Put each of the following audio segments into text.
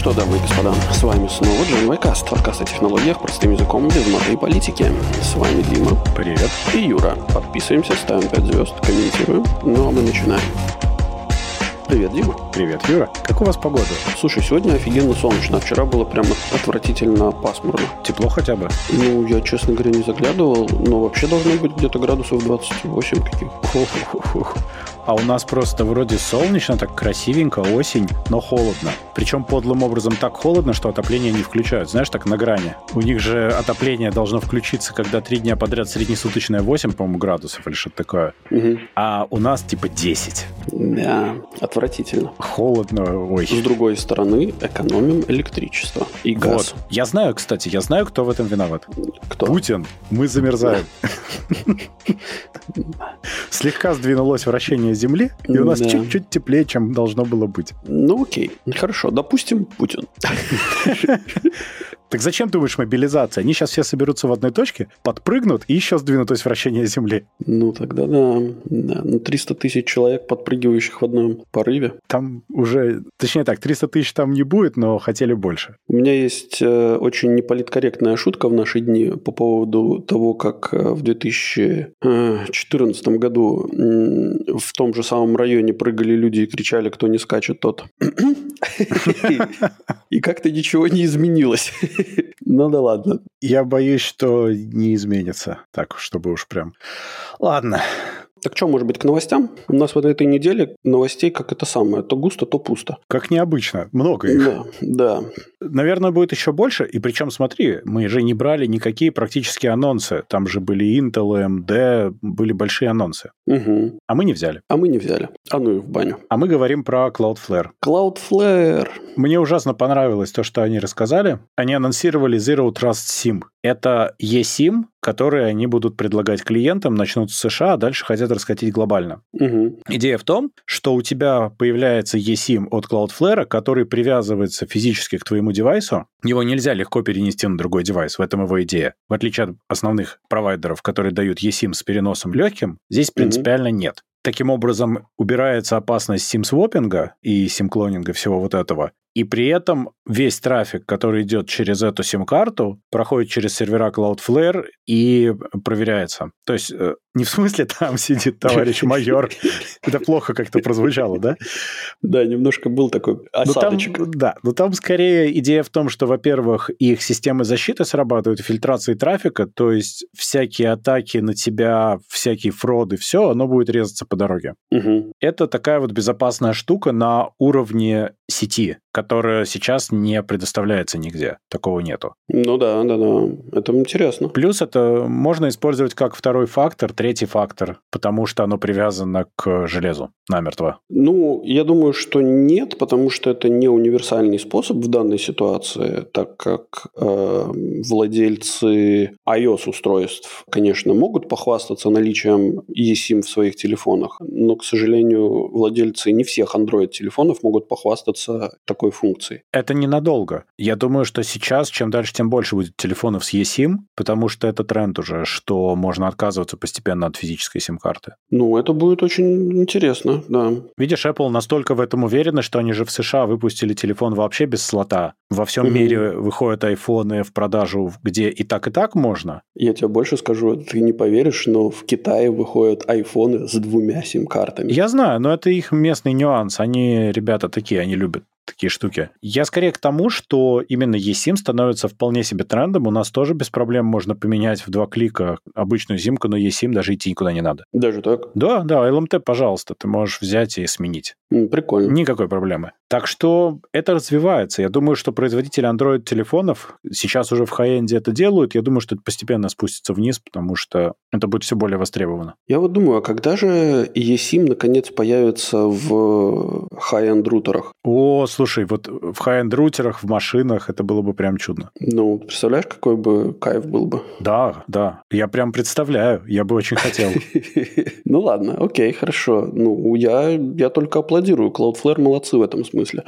что, дамы и господа, с вами снова Джон Вайкаст, подкаст о технологиях простым языком без маты и политики. С вами Дима. Привет. И Юра. Подписываемся, ставим 5 звезд, комментируем. Ну а мы начинаем. Привет, Дима. Привет, Юра. Как у вас погода? Слушай, сегодня офигенно солнечно, а вчера было прямо отвратительно пасмурно. Тепло хотя бы? Ну, я, честно говоря, не заглядывал, но вообще должно быть где-то градусов 28 каких. А у нас просто вроде солнечно, так красивенько, осень, но холодно. Причем подлым образом так холодно, что отопление не включают. Знаешь, так на грани. У них же отопление должно включиться, когда три дня подряд среднесуточное 8, по-моему, градусов или что-то такое. Угу. А у нас типа 10. Да, отвратительно. Холодно, ой. С другой стороны, экономим электричество и газ. Вот. Я знаю, кстати, я знаю, кто в этом виноват. Кто? Путин. Мы замерзаем. Слегка сдвинулось вращение Земли, и у нас Да. чуть-чуть теплее, чем должно было быть. Ну окей, хорошо, допустим, Путин. Так зачем, думаешь, мобилизация? Они сейчас все соберутся в одной точке, подпрыгнут и еще сдвинутось вращение Земли. Ну тогда да, да. Ну 300 тысяч человек, подпрыгивающих в одном порыве. Там уже, точнее так, 300 тысяч там не будет, но хотели больше. У меня есть э, очень неполиткорректная шутка в наши дни по поводу того, как э, в 2014 году м, в том же самом районе прыгали люди и кричали, кто не скачет, тот. И как-то ничего не изменилось. Ну да ладно. Я боюсь, что не изменится. Так, чтобы уж прям... Ладно. Так что, может быть, к новостям? У нас вот этой неделе новостей как это самое. То густо, то пусто. Как необычно. Много их. Да, да. Наверное, будет еще больше. И причем, смотри, мы же не брали никакие практически анонсы. Там же были Intel, AMD, были большие анонсы. Мгм. А мы не взяли. А мы не взяли. А ну и в баню. А мы говорим про Cloudflare. Cloudflare. Мне ужасно понравилось то, что они рассказали. Они анонсировали Zero Trust SIM. Это eSIM, который они будут предлагать клиентам, начнут с США, а дальше хотят раскатить глобально. Мгм. Идея в том, что у тебя появляется eSIM от Cloudflare, который привязывается физически к твоему девайсу. Его нельзя легко перенести на другой девайс, в этом его идея. В отличие от основных провайдеров, которые дают eSIM с переносом легким, здесь принципиально нет. Таким образом, убирается опасность сим-свопинга и сим-клонинга всего вот этого. И при этом весь трафик, который идет через эту сим-карту, проходит через сервера Cloudflare и проверяется. То есть э, не в смысле там сидит товарищ майор. Это плохо как-то прозвучало, да? Да, немножко был такой там, осадочек. да, но там скорее идея в том, что, во-первых, их системы защиты срабатывают, фильтрации трафика, то есть всякие атаки на тебя, всякие фроды, все, оно будет резаться по дороге. Мгм. Это такая вот безопасная штука на уровне сети, которая сейчас не предоставляется нигде. Такого нету. Ну да, да, да. Это интересно. Плюс это можно использовать как второй фактор, третий фактор, потому что оно привязано к железу намертво. Ну, я думаю, что нет, потому что это не универсальный способ в данной ситуации, так как э, владельцы iOS-устройств, конечно, могут похвастаться наличием eSIM в своих телефонах, но, к сожалению, владельцы не всех Android-телефонов могут похвастаться такой функцией. Это ненадолго. Я думаю, что сейчас, чем дальше, тем больше будет телефонов с eSIM, потому что это тренд уже, что можно отказываться постепенно от физической сим-карты. Ну, это будет очень интересно, да. Видишь, Apple настолько в этом уверены, что они же в США выпустили телефон вообще без слота. Во всем Мгм. мире выходят айфоны в продажу, где и так, и так можно. Я тебе больше скажу, ты не поверишь, но в Китае выходят айфоны с двумя сим-картами. Я знаю, но это их местный нюанс. Они, ребята, такие, они любят такие штуки. Я скорее к тому, что именно eSIM становится вполне себе трендом. У нас тоже без проблем можно поменять в два клика обычную симку на eSIM, даже идти никуда не надо. Даже так? Да, да, LMT, пожалуйста, ты можешь взять и сменить. Прикольно. Никакой проблемы. Так что это развивается. Я думаю, что производители Android-телефонов сейчас уже в хай-энде это делают. Я думаю, что это постепенно спустится вниз, потому что это будет все более востребовано. Я вот думаю, а когда же eSIM наконец появится в high-end рутерах? О, слушай, вот в high-end рутерах, в машинах это было бы прям чудно. Ну, представляешь, какой бы кайф был бы? Да, да. Я прям представляю. Я бы очень хотел. Ну ладно, окей, хорошо. Ну, я, я только аплодирую. Cloudflare молодцы в этом смысле.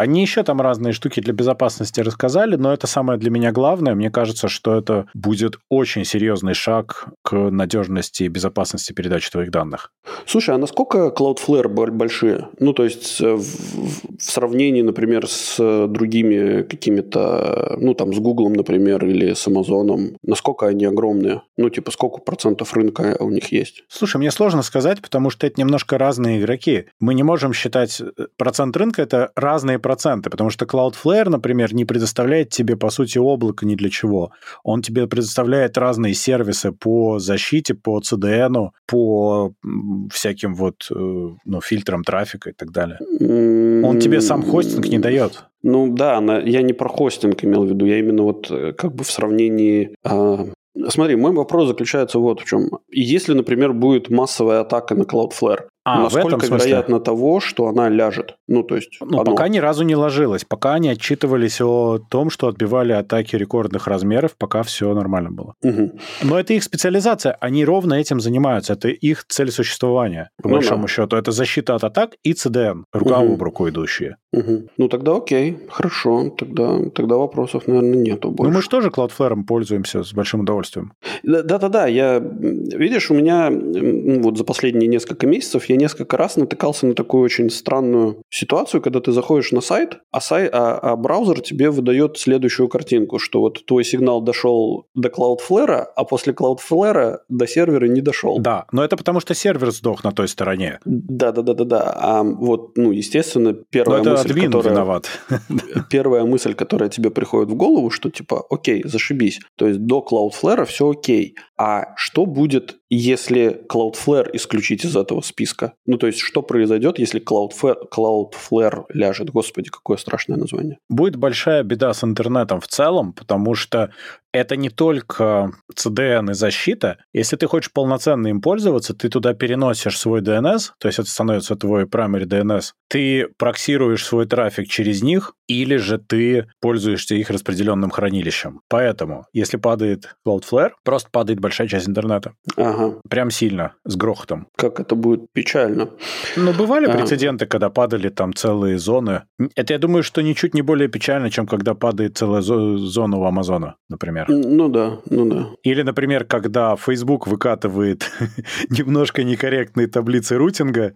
Они еще там разные штуки для безопасности рассказали, но это самое для меня главное. Мне кажется, что это будет очень серьезный шаг к надежности и безопасности передачи твоих данных. Слушай, а насколько Cloudflare большие? Ну, то есть э, в, в сравнении, например, с другими какими-то, ну, там, с Google, например, или с Amazon, насколько они огромные? Ну, типа, сколько процентов рынка у них есть? Слушай, мне сложно сказать, потому что это немножко разные игроки. Мы не можем считать э, процент рынка, это разные проценты, потому что Cloudflare, например, не предоставляет тебе, по сути, облако ни для чего. Он тебе предоставляет разные сервисы по защите, по CDN, по всяким вот э, ну, фильтрам трафика и так далее. Он тебе сам хостинг не дает. Ну да, я не про хостинг имел в виду, я именно вот э, как бы в сравнении а, Смотри, мой вопрос заключается вот в чем. Если, например, будет массовая атака на Cloudflare, а, насколько вероятно того, что она ляжет? Ну, то есть... Ну, оно... пока ни разу не ложилась. Пока они отчитывались о том, что отбивали атаки рекордных размеров, пока все нормально было. Угу. Но это их специализация. Они ровно этим занимаются. Это их цель существования, по ну, большому да. счету. Это защита от атак и CDN, рука угу. об руку идущие. Угу. Ну, тогда окей, хорошо. Тогда, тогда вопросов, наверное, нету больше. Ну, мы же тоже Cloudflare пользуемся с большим удовольствием. Да-да-да. Я, видишь, у меня вот за последние несколько месяцев я несколько раз натыкался на такую очень странную ситуацию, когда ты заходишь на сайт, а, сайт, а, а браузер тебе выдает следующую картинку, что вот твой сигнал дошел до Cloudflare, а после Cloudflare до сервера не дошел. Да, но это потому что сервер сдох на той стороне. Да-да-да-да-да. А вот, ну, естественно, первая но мысль, которая... виноват. Первая мысль, которая тебе приходит в голову, что типа, окей, зашибись. То есть до Cloudflare все окей. А что будет, если Cloudflare исключить из этого списка? Ну, то есть, что произойдет, если Cloudflare, Cloudflare ляжет? Господи, какое страшное название. Будет большая беда с интернетом в целом, потому что это не только CDN и защита. Если ты хочешь полноценно им пользоваться, ты туда переносишь свой DNS, то есть это становится твой primary DNS. Ты проксируешь свой трафик через них, или же ты пользуешься их распределенным хранилищем. Поэтому, если падает Cloudflare, просто падает большая часть интернета. Ага. Прям сильно, с грохотом. Как это будет печально. Ну, бывали ага. прецеденты, когда падали там целые зоны. Это, я думаю, что ничуть не более печально, чем когда падает целая зона у Амазона, например. Ну да, ну да. Или, например, когда Facebook выкатывает немножко некорректные таблицы рутинга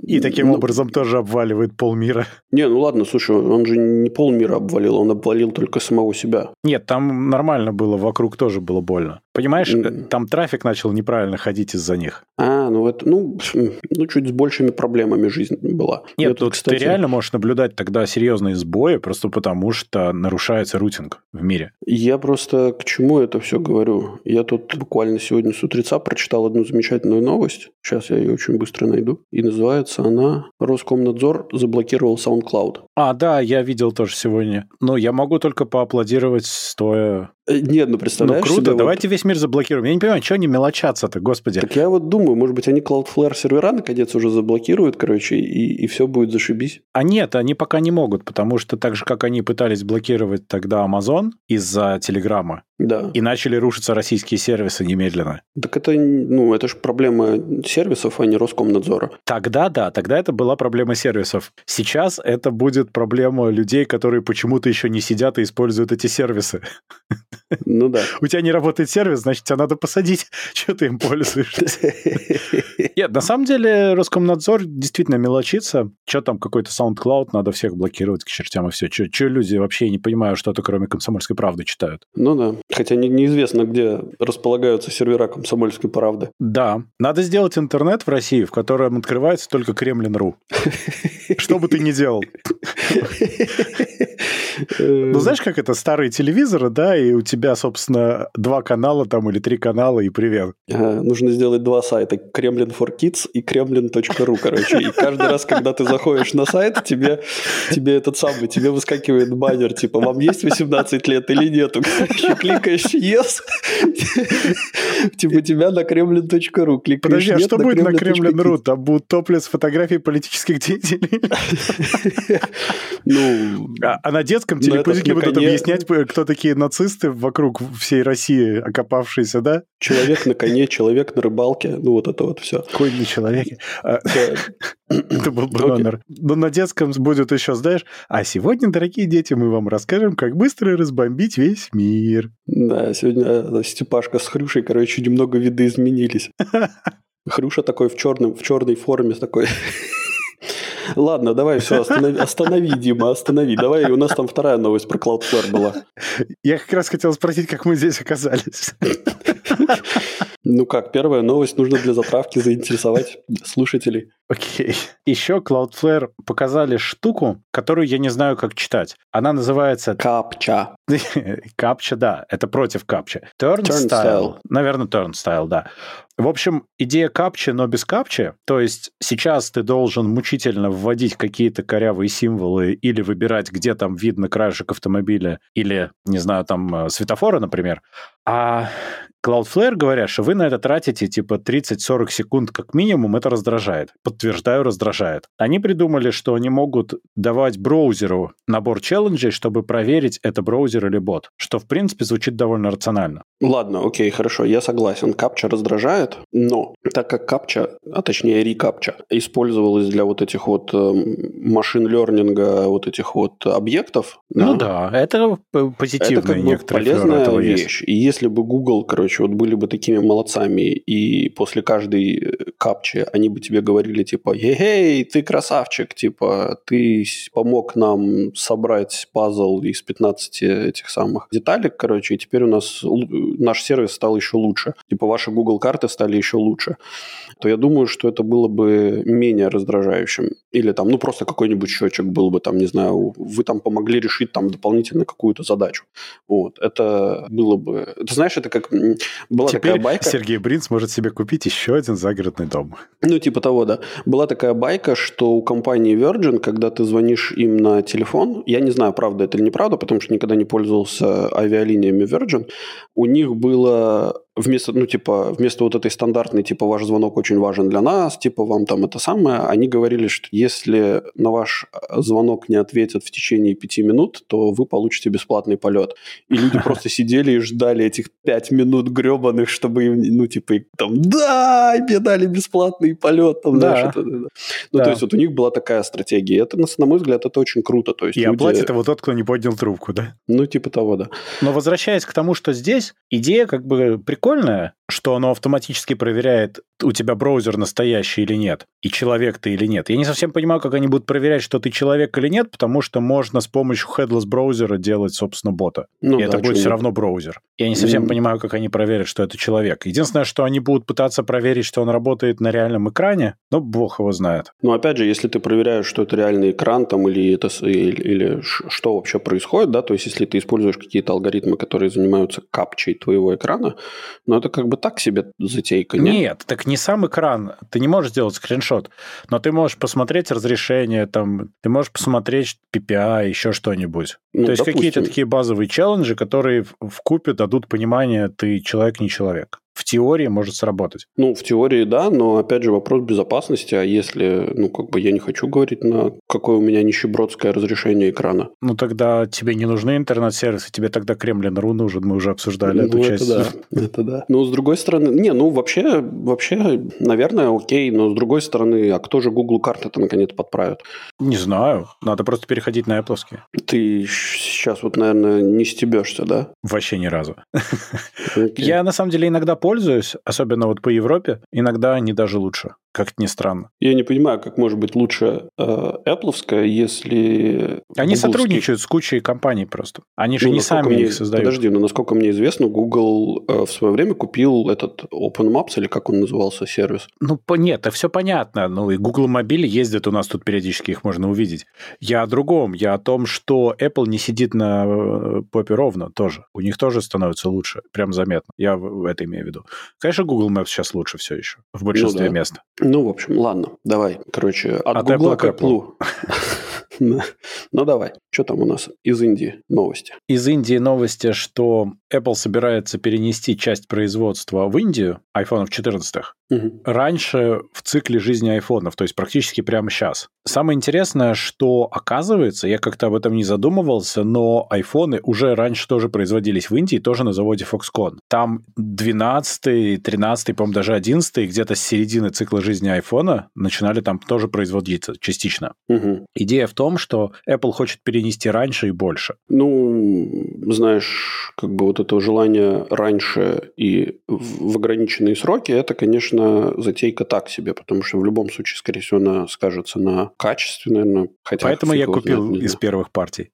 и таким ну, образом тоже обваливает полмира. Не, ну ладно, слушай, он же не полмира обвалил, он обвалил только самого себя. Нет, там нормально было, вокруг тоже было больно. Понимаешь, mm. там трафик начал неправильно ходить из-за них. А, ну это, ну, ну чуть с большими проблемами жизнь была. Нет, Я тут, кстати... ты реально можешь наблюдать тогда серьезные сбои, просто потому что нарушается рутинг в мире. Я просто к чему это все говорю? Я тут буквально сегодня с утреца прочитал одну замечательную новость. Сейчас я ее очень быстро найду. И называется она «Роскомнадзор заблокировал SoundCloud». А, да, я видел тоже сегодня. Но я могу только поаплодировать стоя Э, нет, ну представляешь Ну круто, себе, давайте вот... весь мир заблокируем. Я не понимаю, что они мелочатся-то, господи. Так я вот думаю, может быть, они Cloudflare сервера наконец уже заблокируют, короче, и, и все будет зашибись. А нет, они пока не могут, потому что так же, как они пытались блокировать тогда Amazon из-за Телеграма, да. И начали рушиться российские сервисы немедленно. Так это, ну, это же проблема сервисов, а не Роскомнадзора. Тогда да, тогда это была проблема сервисов. Сейчас это будет проблема людей, которые почему-то еще не сидят и используют эти сервисы. Ну да. У тебя не работает сервис, значит, тебя надо посадить, что ты им пользуешься. Нет, на самом деле Роскомнадзор действительно мелочится. Что там, какой-то SoundCloud, надо всех блокировать к чертям и все. Что люди вообще не понимают, что-то кроме комсомольской правды читают. Ну да. Хотя не, неизвестно, где располагаются сервера комсомольской правды. Да. Надо сделать интернет в России, в котором открывается только Кремлин.ру. Что бы ты ни делал. Ну, знаешь, как это, старые телевизоры, да, и у тебя, собственно, два канала там или три канала, и привет. нужно сделать два сайта, Kremlin for Kids и Kremlin.ru, короче. И каждый раз, когда ты заходишь на сайт, тебе, тебе этот самый, тебе выскакивает баннер, типа, вам есть 18 лет или нету? Короче, кликаешь yes, типа, тебя на Kremlin.ru. Кликаешь Подожди, а что будет на Kremlin.ru? Там будут топлес фотографии политических деятелей? Ну... А, а на детском детском телепузике будут коне... объяснять, кто такие нацисты вокруг всей России окопавшиеся, да? Человек на коне, человек на рыбалке, ну вот это вот все. Конь на человеке. А, это был бы номер. Но на детском будет еще, знаешь, а сегодня, дорогие дети, мы вам расскажем, как быстро разбомбить весь мир. Да, сегодня э, Степашка с Хрюшей, короче, немного виды изменились. Хрюша такой в, черном, в черной форме такой. Ладно, давай все, останови, останови, Дима, останови. Давай, у нас там вторая новость про Cloudflare была. Я как раз хотел спросить, как мы здесь оказались. Ну как, первая новость нужно для затравки заинтересовать слушателей. Окей. Еще Cloudflare показали штуку, которую я не знаю, как читать. Она называется... Капча. Капча, да. Это против капча. Turnstile. Наверное, Turnstile, да. В общем, идея капчи, но без капчи. То есть сейчас ты должен мучительно вводить какие-то корявые символы или выбирать, где там видно краешек автомобиля или, не знаю, там э, светофора, например. А Cloudflare говорят, что вы на это тратите типа 30-40 секунд как минимум, это раздражает. Подтверждаю, раздражает. Они придумали, что они могут давать браузеру набор челленджей, чтобы проверить, это браузер или бот, что в принципе звучит довольно рационально. Ладно, окей, хорошо, я согласен. Капча раздражает, но так как капча, а точнее рекапча, использовалась для вот этих вот машин-лернинга, вот этих вот объектов. Ну да, да это позитивная это как бы полезная вещь. И если бы Google, короче, короче, вот были бы такими молодцами, и после каждой э, капчи они бы тебе говорили, типа, эй, ты красавчик, типа, ты помог нам собрать пазл из 15 этих самых деталек, короче, и теперь у нас наш сервис стал еще лучше. Типа, ваши Google карты стали еще лучше. То я думаю, что это было бы менее раздражающим. Или там, ну, просто какой-нибудь счетчик был бы, там, не знаю, вы там помогли решить там дополнительно какую-то задачу. Вот. Это было бы... Ты знаешь, это как была Теперь такая байка... Сергей Брин сможет себе купить еще один загородный дом. Ну, типа того, да. Была такая байка, что у компании Virgin, когда ты звонишь им на телефон, я не знаю, правда это или неправда, потому что никогда не пользовался авиалиниями Virgin, у них было вместо, ну, типа, вместо вот этой стандартной, типа, ваш звонок очень важен для нас, типа, вам там это самое, они говорили, что если на ваш э, звонок не ответят в течение пяти минут, то вы получите бесплатный полет. И люди просто сидели и ждали этих пять минут гребаных, чтобы им, ну, типа, там, да, мне дали бесплатный полет, там, да. знаешь, это, Ну, да. то есть, вот у них была такая стратегия. Это, на мой взгляд, это очень круто. То есть, и люди... оплатит его тот, кто не поднял трубку, да? Ну, типа того, да. Но возвращаясь к тому, что здесь, идея как бы прикольная, прикольное, что оно автоматически проверяет, у тебя браузер настоящий или нет, и человек ты или нет. Я не совсем понимаю, как они будут проверять, что ты человек или нет, потому что можно с помощью headless браузера делать, собственно, бота. Ну, и да, это будет все равно браузер. Я не совсем mm. понимаю, как они проверят, что это человек. Единственное, что они будут пытаться проверить, что он работает на реальном экране, но бог его знает. Ну, опять же, если ты проверяешь, что это реальный экран там или, это, или, или что вообще происходит, да, то есть если ты используешь какие-то алгоритмы, которые занимаются капчей твоего экрана, но это как бы так себе затейка, нет? Нет, так не сам экран. Ты не можешь сделать скриншот, но ты можешь посмотреть разрешение, там, ты можешь посмотреть PPI, еще что-нибудь. Ну, То есть какие-то такие базовые челленджи, которые в купе дадут понимание, ты человек, не человек в теории может сработать. Ну, в теории, да, но, опять же, вопрос безопасности, а если, ну, как бы я не хочу говорить, на какое у меня нищебродское разрешение экрана. Ну, тогда тебе не нужны интернет-сервисы, тебе тогда Кремлин.ру нужен, мы уже обсуждали ну, эту это часть. да, это да. Но, с другой стороны, не, ну, вообще, вообще, наверное, окей, но, с другой стороны, а кто же Google карты-то, наконец, подправит? Не знаю, надо просто переходить на Apple. Ты сейчас вот, наверное, не стебешься, да? Вообще ни разу. Okay. Я, на самом деле, иногда пользуюсь, особенно вот по Европе, иногда они даже лучше как ни странно. Я не понимаю, как может быть лучше э, Apple, если... Они сотрудничают с кучей компаний просто. Они же ну, не сами мне... их создают. Подожди, но насколько мне известно, Google э, в свое время купил этот OpenMaps, или как он назывался, сервис? Ну, по... нет, это все понятно. Ну, и Google Мобиль ездит у нас тут периодически, их можно увидеть. Я о другом. Я о том, что Apple не сидит на э, попе ровно тоже. У них тоже становится лучше. Прям заметно. Я это имею в виду. Конечно, Google Maps сейчас лучше все еще. В большинстве ну, да. мест. Ну, в общем, ладно, давай. Короче, от, от Google к Apple. Ну, давай. Что там у нас из Индии новости? Из Индии новости, что Apple собирается перенести часть производства в Индию, iPhone 14, угу. раньше в цикле жизни айфонов, то есть практически прямо сейчас. Самое интересное, что оказывается, я как-то об этом не задумывался, но айфоны уже раньше тоже производились в Индии, тоже на заводе Foxconn. Там 12 13 по-моему, даже 11 где-то с середины цикла жизни айфона начинали там тоже производиться частично. Угу. Идея в том, что Apple хочет перенести раньше и больше. Ну, знаешь, как бы вот это желание раньше и в ограниченные сроки, это, конечно, затейка так себе, потому что в любом случае, скорее всего, она скажется на качестве, наверное. Хотя Поэтому я купил знает, из первых партий.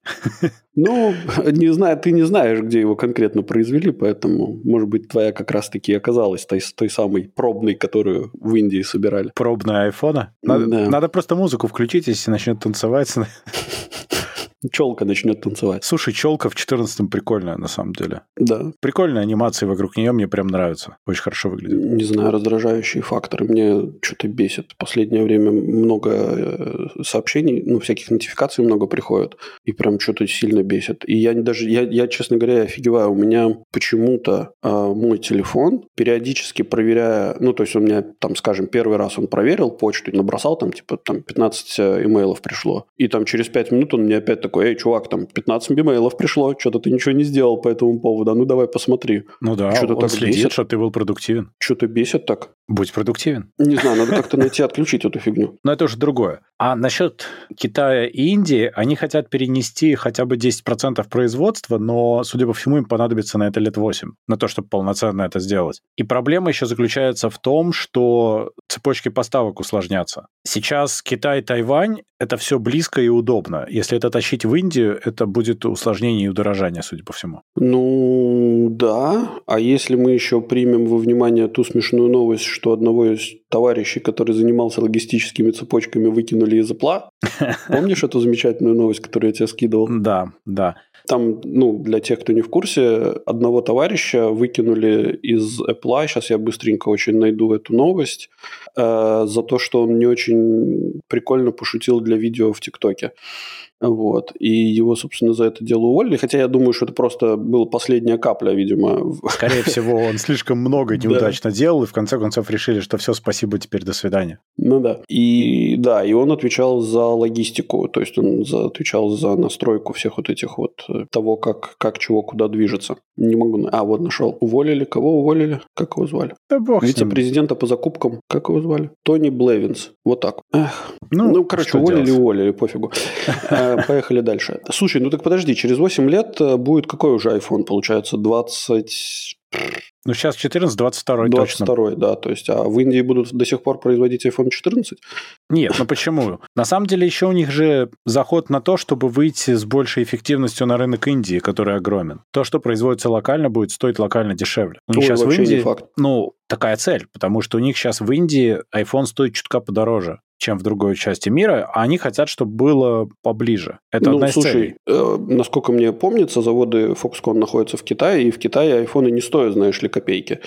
Ну, не знаю, ты не знаешь, где его конкретно произвели, поэтому, может быть, твоя как раз-таки оказалась той, той самой пробной, которую в Индии собирали. Пробная айфона? Надо, да. надо просто музыку включить, если начнет танцевать. Челка начнет танцевать. Слушай, челка в 14-м прикольная, на самом деле. Да. Прикольные анимации вокруг нее мне прям нравятся. Очень хорошо выглядит. Не знаю, раздражающие факторы мне что-то бесит. В последнее время много э, сообщений, ну, всяких нотификаций много приходит. И прям что-то сильно бесит. И я даже, я, я честно говоря, офигеваю. У меня почему-то э, мой телефон, периодически проверяя, ну, то есть у меня там, скажем, первый раз он проверил почту, набросал там, типа, там 15 э, имейлов пришло. И там через 5 минут он мне опять такой, эй, чувак, там 15 имейлов пришло, что-то ты ничего не сделал по этому поводу, а ну давай посмотри. Ну да, что-то он так следит, бесит. что ты был продуктивен. Что-то бесит так. Будь продуктивен. Не знаю, надо как-то найти отключить эту фигню. Но это уже другое. А насчет Китая и Индии, они хотят перенести хотя бы 10% производства, но, судя по всему, им понадобится на это лет 8, на то, чтобы полноценно это сделать. И проблема еще заключается в том, что цепочки поставок усложнятся. Сейчас Китай и Тайвань — это все близко и удобно. Если это тащить в Индию, это будет усложнение и удорожание, судя по всему. Ну, да. А если мы еще примем во внимание ту смешную новость, что одного из товарищей, который занимался логистическими цепочками, выкинули из Apple. Помнишь эту замечательную новость, которую я тебе скидывал? Да, да. Там, ну, для тех, кто не в курсе, одного товарища выкинули из Apple. Сейчас я быстренько очень найду эту новость. Э, за то, что он не очень прикольно пошутил для видео в ТикТоке. Вот. И его, собственно, за это дело уволили. Хотя я думаю, что это просто была последняя капля, видимо. Скорее всего, он слишком много неудачно делал, и в конце концов решили, что все, спасибо, теперь до свидания. Ну да. И да, и он отвечал за логистику, то есть он за, отвечал за настройку всех вот этих вот э, того, как, как чего куда движется. Не могу... А, вот нашел. Уволили. Кого уволили? Как его звали? Да бог Вице-президента по закупкам. Как его звали? Тони Блевинс. Вот так. Эх. Ну, ну короче, уволили, делать? уволили, пофигу. Э, поехали дальше. Слушай, ну так подожди, через 8 лет э, будет какой уже iPhone, получается? 20... Ну, сейчас 14, 22 22 точно. да. То есть, а в Индии будут до сих пор производить iPhone 14? Нет, ну почему? На самом деле, еще у них же заход на то, чтобы выйти с большей эффективностью на рынок Индии, который огромен. То, что производится локально, будет стоить локально дешевле. У них Ой, сейчас в Индии, факт. ну, такая цель, потому что у них сейчас в Индии iPhone стоит чутка подороже чем в другой части мира, а они хотят, чтобы было поближе. Это ну, одна из слушай, целей. Э, насколько мне помнится, заводы Foxconn находятся в Китае, и в Китае айфоны не стоят, знаешь ли, копейки.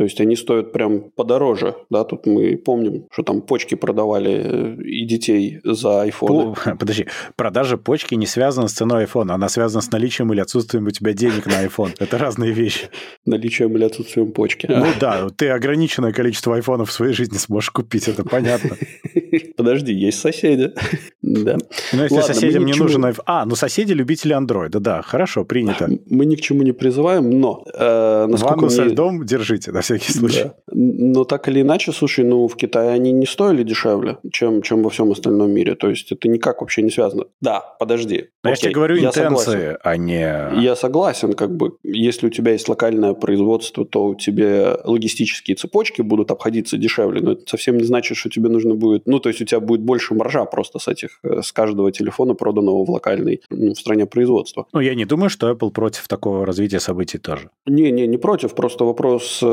То есть они стоят прям подороже. Да, тут мы помним, что там почки продавали э, и детей за айфоны. Подожди, продажа почки не связана с ценой айфона, она связана с наличием или отсутствием у тебя денег на iPhone. Это разные вещи. Наличием или отсутствием почки. Ну да, ты ограниченное количество айфонов в своей жизни сможешь купить, это понятно. Подожди, есть соседи. Да. Ну, если Ладно, соседям не нужен iPhone... А, ну соседи любители андроида, да, хорошо, принято. Мы ни к чему не призываем, но... Э, Ванну мне... со льдом держите, на всякий случай. Да. Но так или иначе, слушай, ну в Китае они не стоили дешевле, чем, чем во всем остальном мире. То есть это никак вообще не связано. Да, подожди. Но я тебе говорю я интенции, согласен. а не... Я согласен, как бы, если у тебя есть локальное производство, то у тебя логистические цепочки будут обходиться дешевле, но это совсем не значит, что тебе нужно будет... Ну, то есть у тебя будет больше маржа просто с этих, э, с каждого телефона, проданного в локальной, ну, в стране производства. Ну, я не думаю, что Apple против такого развития событий тоже. Не, не, не против, просто вопрос, э,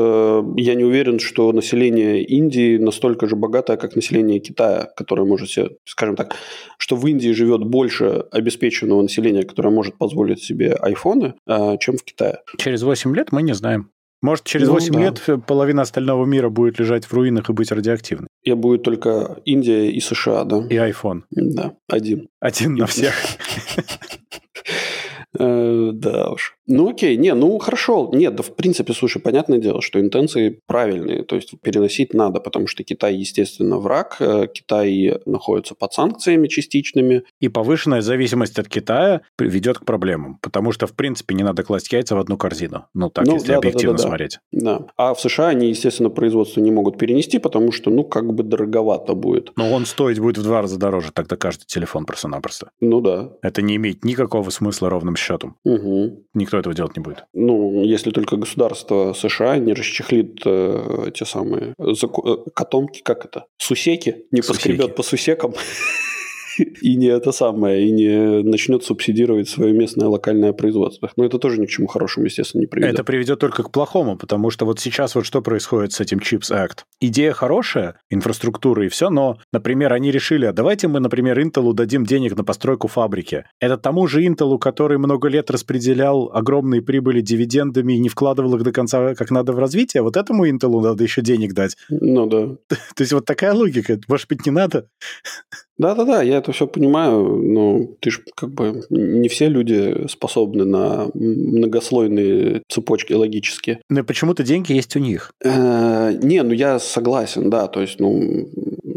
я не уверен, что население Индии настолько же богатое, как население Китая, которое может себе, скажем так, что в Индии живет больше обеспеченного населения, которое может позволить себе айфоны, э, чем в Китае. Через 8 лет мы не знаем. Может, через ну, 8 да. лет половина остального мира будет лежать в руинах и быть радиоактивной. И будет только Индия и США, да? И iPhone. Да, один. Один на всех. Э, да уж. Ну окей, не, ну хорошо. Нет, да в принципе, слушай, понятное дело, что интенции правильные. То есть переносить надо, потому что Китай, естественно, враг. Э, Китай находится под санкциями частичными. И повышенная зависимость от Китая ведет к проблемам. Потому что, в принципе, не надо класть яйца в одну корзину. Ну так, ну, если да, объективно да, да, да, смотреть. Да. А в США они, естественно, производство не могут перенести, потому что, ну, как бы дороговато будет. Но он стоить будет в два раза дороже, тогда каждый телефон просто-напросто. Ну да. Это не имеет никакого смысла ровным счетом. Угу. Никто этого делать не будет. Ну, если только государство США не расчехлит э, те самые зако... Э, котомки, как это? Сусеки, не Сусеки. поскребет по сусекам. И не это самое, и не начнет субсидировать свое местное локальное производство. Но это тоже ни к чему хорошему, естественно, не приведет. Это приведет только к плохому, потому что вот сейчас вот что происходит с этим Chips Act. Идея хорошая, инфраструктура и все, но, например, они решили, а давайте мы, например, Intel дадим денег на постройку фабрики. Это тому же Intel, который много лет распределял огромные прибыли дивидендами и не вкладывал их до конца как надо в развитие, вот этому Intel надо еще денег дать. Ну да. То есть вот такая логика. Может быть, не надо? Да-да-да, я это все понимаю, но ты же как бы не все люди способны на многослойные цепочки логические. Ну и почему-то деньги есть у них. Э, не, ну я согласен, да, то есть, ну,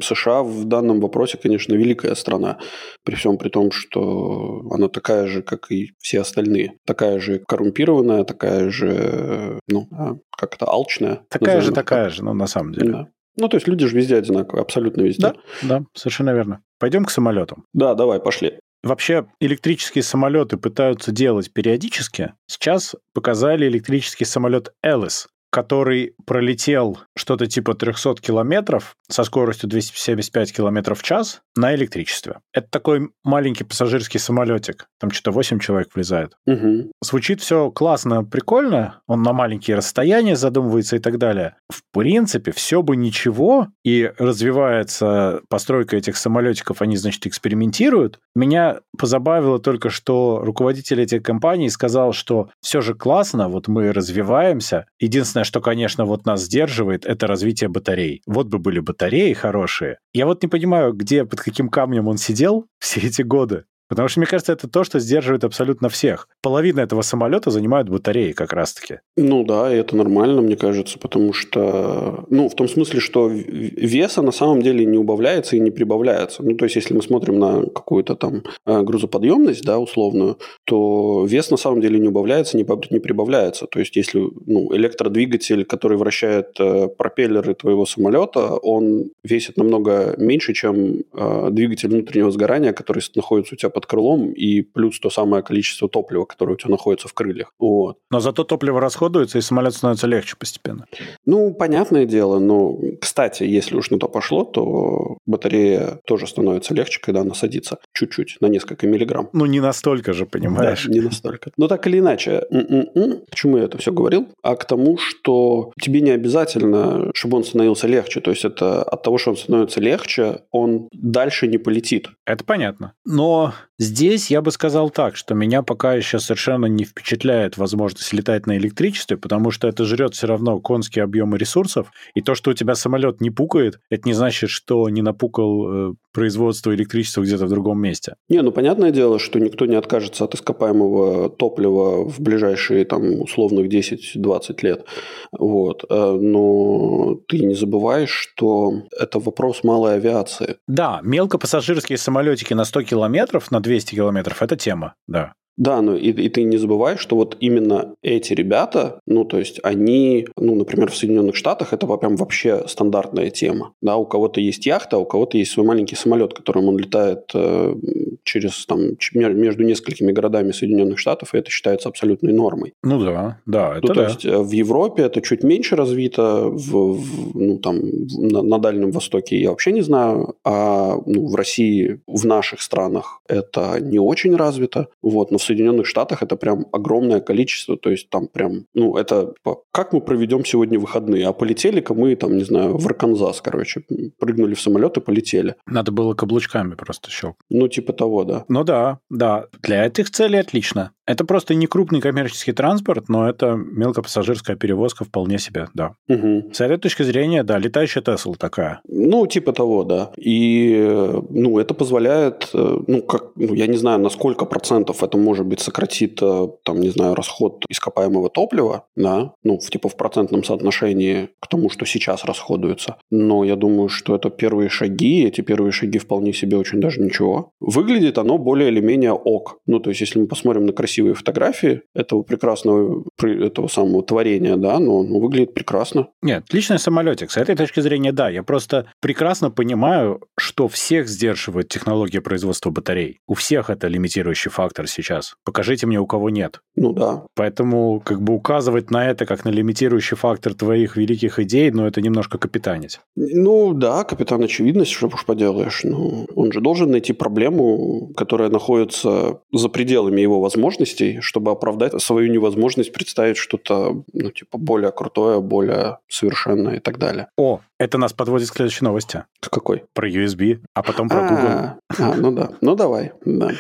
США в данном вопросе, конечно, великая страна, при всем при том, что она такая же, как и все остальные. Такая же коррумпированная, такая же, ну, а, как это, алчная. Такая же, такая же, ну, на самом деле. Да. Ну, то есть люди же везде одинаковые, абсолютно везде. Да, да, совершенно верно. Пойдем к самолетам. Да, давай, пошли. Вообще электрические самолеты пытаются делать периодически. Сейчас показали электрический самолет Элис, который пролетел что-то типа 300 километров со скоростью 275 километров в час на электричестве. Это такой маленький пассажирский самолетик. Там что-то 8 человек влезает. Угу. Звучит все классно, прикольно. Он на маленькие расстояния задумывается и так далее. В принципе, все бы ничего, и развивается постройка этих самолетиков, они, значит, экспериментируют. Меня позабавило только, что руководитель этих компаний сказал, что все же классно, вот мы развиваемся. Единственное, Единственное, что, конечно, вот нас сдерживает, это развитие батарей. Вот бы были батареи хорошие. Я вот не понимаю, где, под каким камнем он сидел все эти годы. Потому что, мне кажется, это то, что сдерживает абсолютно всех. Половина этого самолета занимают батареи как раз-таки. Ну да, и это нормально, мне кажется, потому что... Ну, в том смысле, что веса на самом деле не убавляется и не прибавляется. Ну, то есть, если мы смотрим на какую-то там э, грузоподъемность, да, условную, то вес на самом деле не убавляется, не, прибавляется. То есть, если ну, электродвигатель, который вращает э, пропеллеры твоего самолета, он весит намного меньше, чем э, двигатель внутреннего сгорания, который находится у тебя под под крылом и плюс то самое количество топлива, которое у тебя находится в крыльях. Вот. Но зато топливо расходуется, и самолет становится легче постепенно. Ну, понятное дело, но, кстати, если уж на то пошло, то батарея тоже становится легче, когда она садится чуть-чуть, на несколько миллиграмм. Ну, не настолько же, понимаешь? Да, не настолько. Но так или иначе, м-м-м, почему я это все говорил? А к тому, что тебе не обязательно, чтобы он становился легче. То есть это от того, что он становится легче, он дальше не полетит. Это понятно. Но Здесь я бы сказал так, что меня пока еще совершенно не впечатляет возможность летать на электричестве, потому что это жрет все равно конские объемы ресурсов, и то, что у тебя самолет не пукает, это не значит, что не напукал э, производство электричества где-то в другом месте. Не, ну понятное дело, что никто не откажется от ископаемого топлива в ближайшие там условных 10-20 лет. Вот. Э, но ты не забываешь, что это вопрос малой авиации. Да, мелкопассажирские самолетики на 100 километров, на 200 километров – это тема, да. Да, ну и, и ты не забывай, что вот именно эти ребята, ну то есть они, ну, например, в Соединенных Штатах это прям вообще стандартная тема. Да, у кого-то есть яхта, у кого-то есть свой маленький самолет, которым он летает э, через там между несколькими городами Соединенных Штатов, и это считается абсолютной нормой. Ну да, да, это ну, то да. есть э, в Европе это чуть меньше развито, в, в ну там на, на Дальнем Востоке я вообще не знаю, а ну, в России, в наших странах это не очень развито, вот, но в Соединенных Штатах это прям огромное количество, то есть там прям, ну, это типа, как мы проведем сегодня выходные, а полетели-ка мы там, не знаю, в Арканзас, короче, прыгнули в самолет и полетели. Надо было каблучками просто щелкнуть. Ну, типа того, да. Ну да, да, для этих целей отлично. Это просто не крупный коммерческий транспорт, но это мелкопассажирская перевозка вполне себе, да. Угу. С этой точки зрения, да, летающая Тесла такая. Ну, типа того, да. И, э, ну, это позволяет, э, ну, как, ну, я не знаю, на сколько процентов это, может быть, сократит, э, там, не знаю, расход ископаемого топлива, да, ну, в, типа в процентном соотношении к тому, что сейчас расходуется. Но я думаю, что это первые шаги, эти первые шаги вполне себе очень даже ничего. Выглядит оно более или менее ок. Ну, то есть, если мы посмотрим на красивые фотографии этого прекрасного, этого самого творения, да, но ну, выглядит прекрасно. Нет, отличный самолетик. С этой точки зрения, да. Я просто прекрасно понимаю, что всех сдерживает технология производства батарей. У всех это лимитирующий фактор сейчас. Покажите мне, у кого нет. Ну да. Поэтому как бы указывать на это как на лимитирующий фактор твоих великих идей, ну, это немножко капитанить. Ну да, капитан очевидность, что уж поделаешь. Ну, он же должен найти проблему, которая находится за пределами его возможностей, чтобы оправдать свою невозможность представить что-то, ну, типа, более крутое, более совершенное и так далее. О, это нас подводит к следующей новости. К какой? Про USB, а потом про Google. А, а, ну да. Ну давай, да.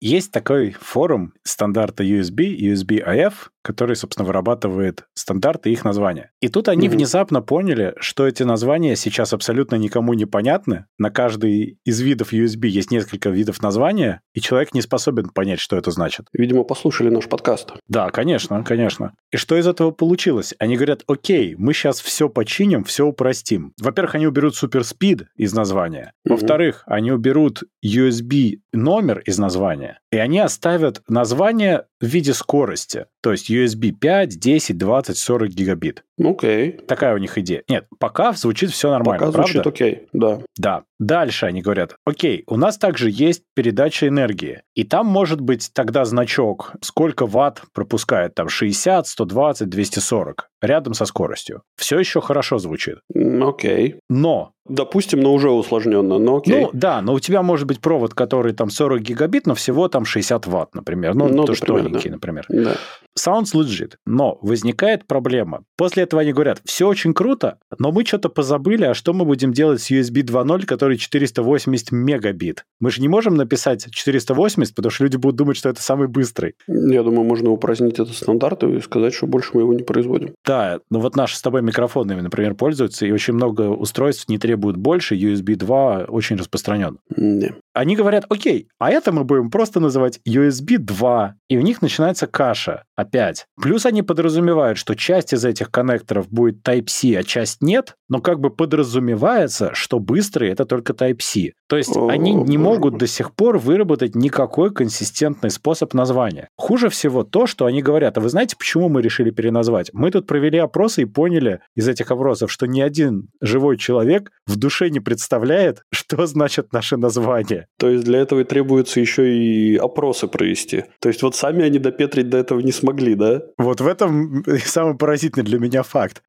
Есть такой форум стандарта USB, USB-IF, который, собственно, вырабатывает стандарты и их названия. И тут они mm-hmm. внезапно поняли, что эти названия сейчас абсолютно никому не понятны. На каждый из видов USB есть несколько видов названия, и человек не способен понять, что это значит. Видимо, послушали наш подкаст. Да, конечно, конечно. И что из этого получилось? Они говорят, окей, мы сейчас все починим, все упростим. Во-первых, они уберут суперспид из названия. Во-вторых, они уберут USB номер из названия. И они оставят название в виде скорости. То есть USB 5, 10, 20, 40 гигабит. Окей. Okay. Такая у них идея. Нет, пока звучит все нормально, Пока звучит окей, да. Да. Дальше они говорят, окей, у нас также есть передача энергии. И там может быть тогда значок, сколько ватт пропускает, там 60, 120, 240, рядом со скоростью. Все еще хорошо звучит. Окей. Okay. Но Допустим, но уже усложненно, но окей. Ну, да, но у тебя может быть провод, который там 40 гигабит, но всего там 60 ватт, например. Ну, ну тоже например, тоненький, да. например. Да. Sounds legit. Но возникает проблема. После этого они говорят, все очень круто, но мы что-то позабыли, а что мы будем делать с USB 2.0, который 480 мегабит? Мы же не можем написать 480, потому что люди будут думать, что это самый быстрый. Я думаю, можно упразднить этот стандарт и сказать, что больше мы его не производим. Да, но вот наши с тобой микрофонами, например, пользуются, и очень много устройств не требуют требуют больше, USB 2 очень распространен. Не. Они говорят, окей, а это мы будем просто называть USB 2, и у них начинается каша опять. Плюс они подразумевают, что часть из этих коннекторов будет Type-C, а часть нет, но как бы подразумевается, что быстрый это только Type-C. То есть О, они не могут до сих пор выработать никакой консистентный способ названия. Хуже всего то, что они говорят, а вы знаете, почему мы решили переназвать? Мы тут провели опросы и поняли из этих опросов, что ни один живой человек в душе не представляет, что значит наше название. То есть для этого и требуется еще и опросы провести. То есть вот сами они допетрить до этого не смогли, да? Вот в этом самый поразительный для меня факт.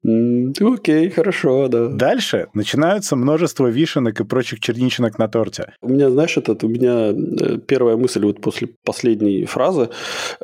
Окей, хорошо, да. Дальше начинаются множество вишенок и прочих черничинок на торте. У меня, знаешь, этот, у меня э, первая мысль вот после последней фразы.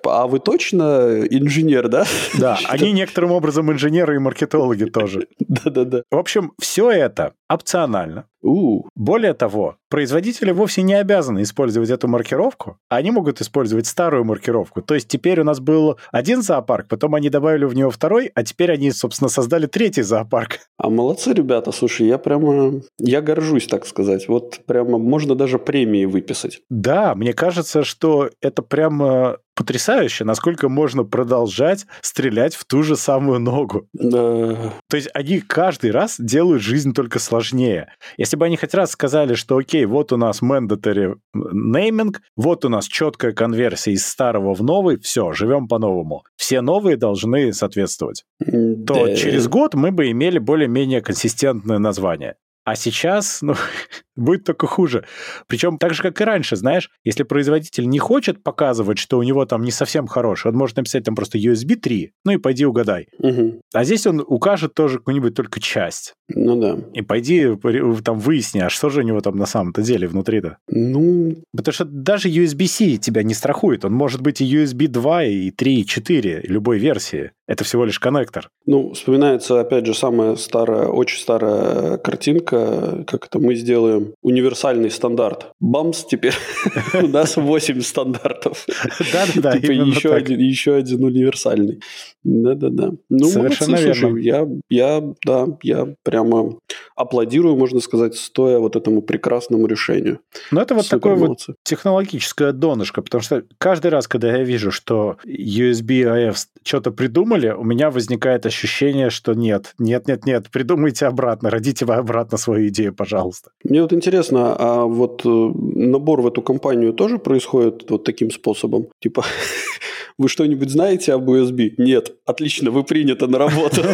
А вы точно инженер, да? Да, они некоторым образом инженеры и маркетологи тоже. Да-да-да. В общем, все это опционально. У. Более того, производители вовсе не обязаны использовать эту маркировку, они могут использовать старую маркировку. То есть теперь у нас был один зоопарк, потом они добавили в него второй, а теперь они, собственно, создали третий зоопарк. А молодцы ребята, слушай, я прямо, я горжусь, так сказать. Вот прямо можно даже премии выписать. Да, мне кажется, что это прямо потрясающе, насколько можно продолжать стрелять в ту же самую ногу. Да. То есть они каждый раз делают жизнь только сложнее. Если бы они хоть раз сказали, что окей, вот у нас mandatory naming, вот у нас четкая конверсия из старого в новый, все, живем по-новому. Все новые должны соответствовать. Да. То через год мы бы имели более-менее консистентное название. А сейчас, ну, будет только хуже. Причем так же, как и раньше, знаешь, если производитель не хочет показывать, что у него там не совсем хороший, он может написать там просто USB 3, ну и пойди угадай. Угу. А здесь он укажет тоже какую-нибудь только часть. Ну да. И пойди там выясни, а что же у него там на самом-то деле внутри-то. Ну... Потому что даже USB-C тебя не страхует. Он может быть и USB 2, и 3, и 4, любой версии. Это всего лишь коннектор. Ну, вспоминается, опять же, самая старая, очень старая картинка, как это мы сделаем сделаем универсальный стандарт. Бамс, теперь у нас 8 стандартов. Да-да-да, Типа еще один, еще один универсальный. Да-да-да. Ну, Совершенно молодцы, верно. слушай, я, я, да, я прямо аплодирую, можно сказать, стоя вот этому прекрасному решению. Но это вот Супер такое вот технологическое донышко, потому что каждый раз, когда я вижу, что USB-AF что-то придумали, у меня возникает ощущение, что нет, нет, нет, нет, придумайте обратно, родите вы обратно свою идею, пожалуйста. Мне вот интересно, а вот э, набор в эту компанию тоже происходит вот таким способом? Типа, вы что-нибудь знаете об USB? Нет. Отлично, вы приняты на работу.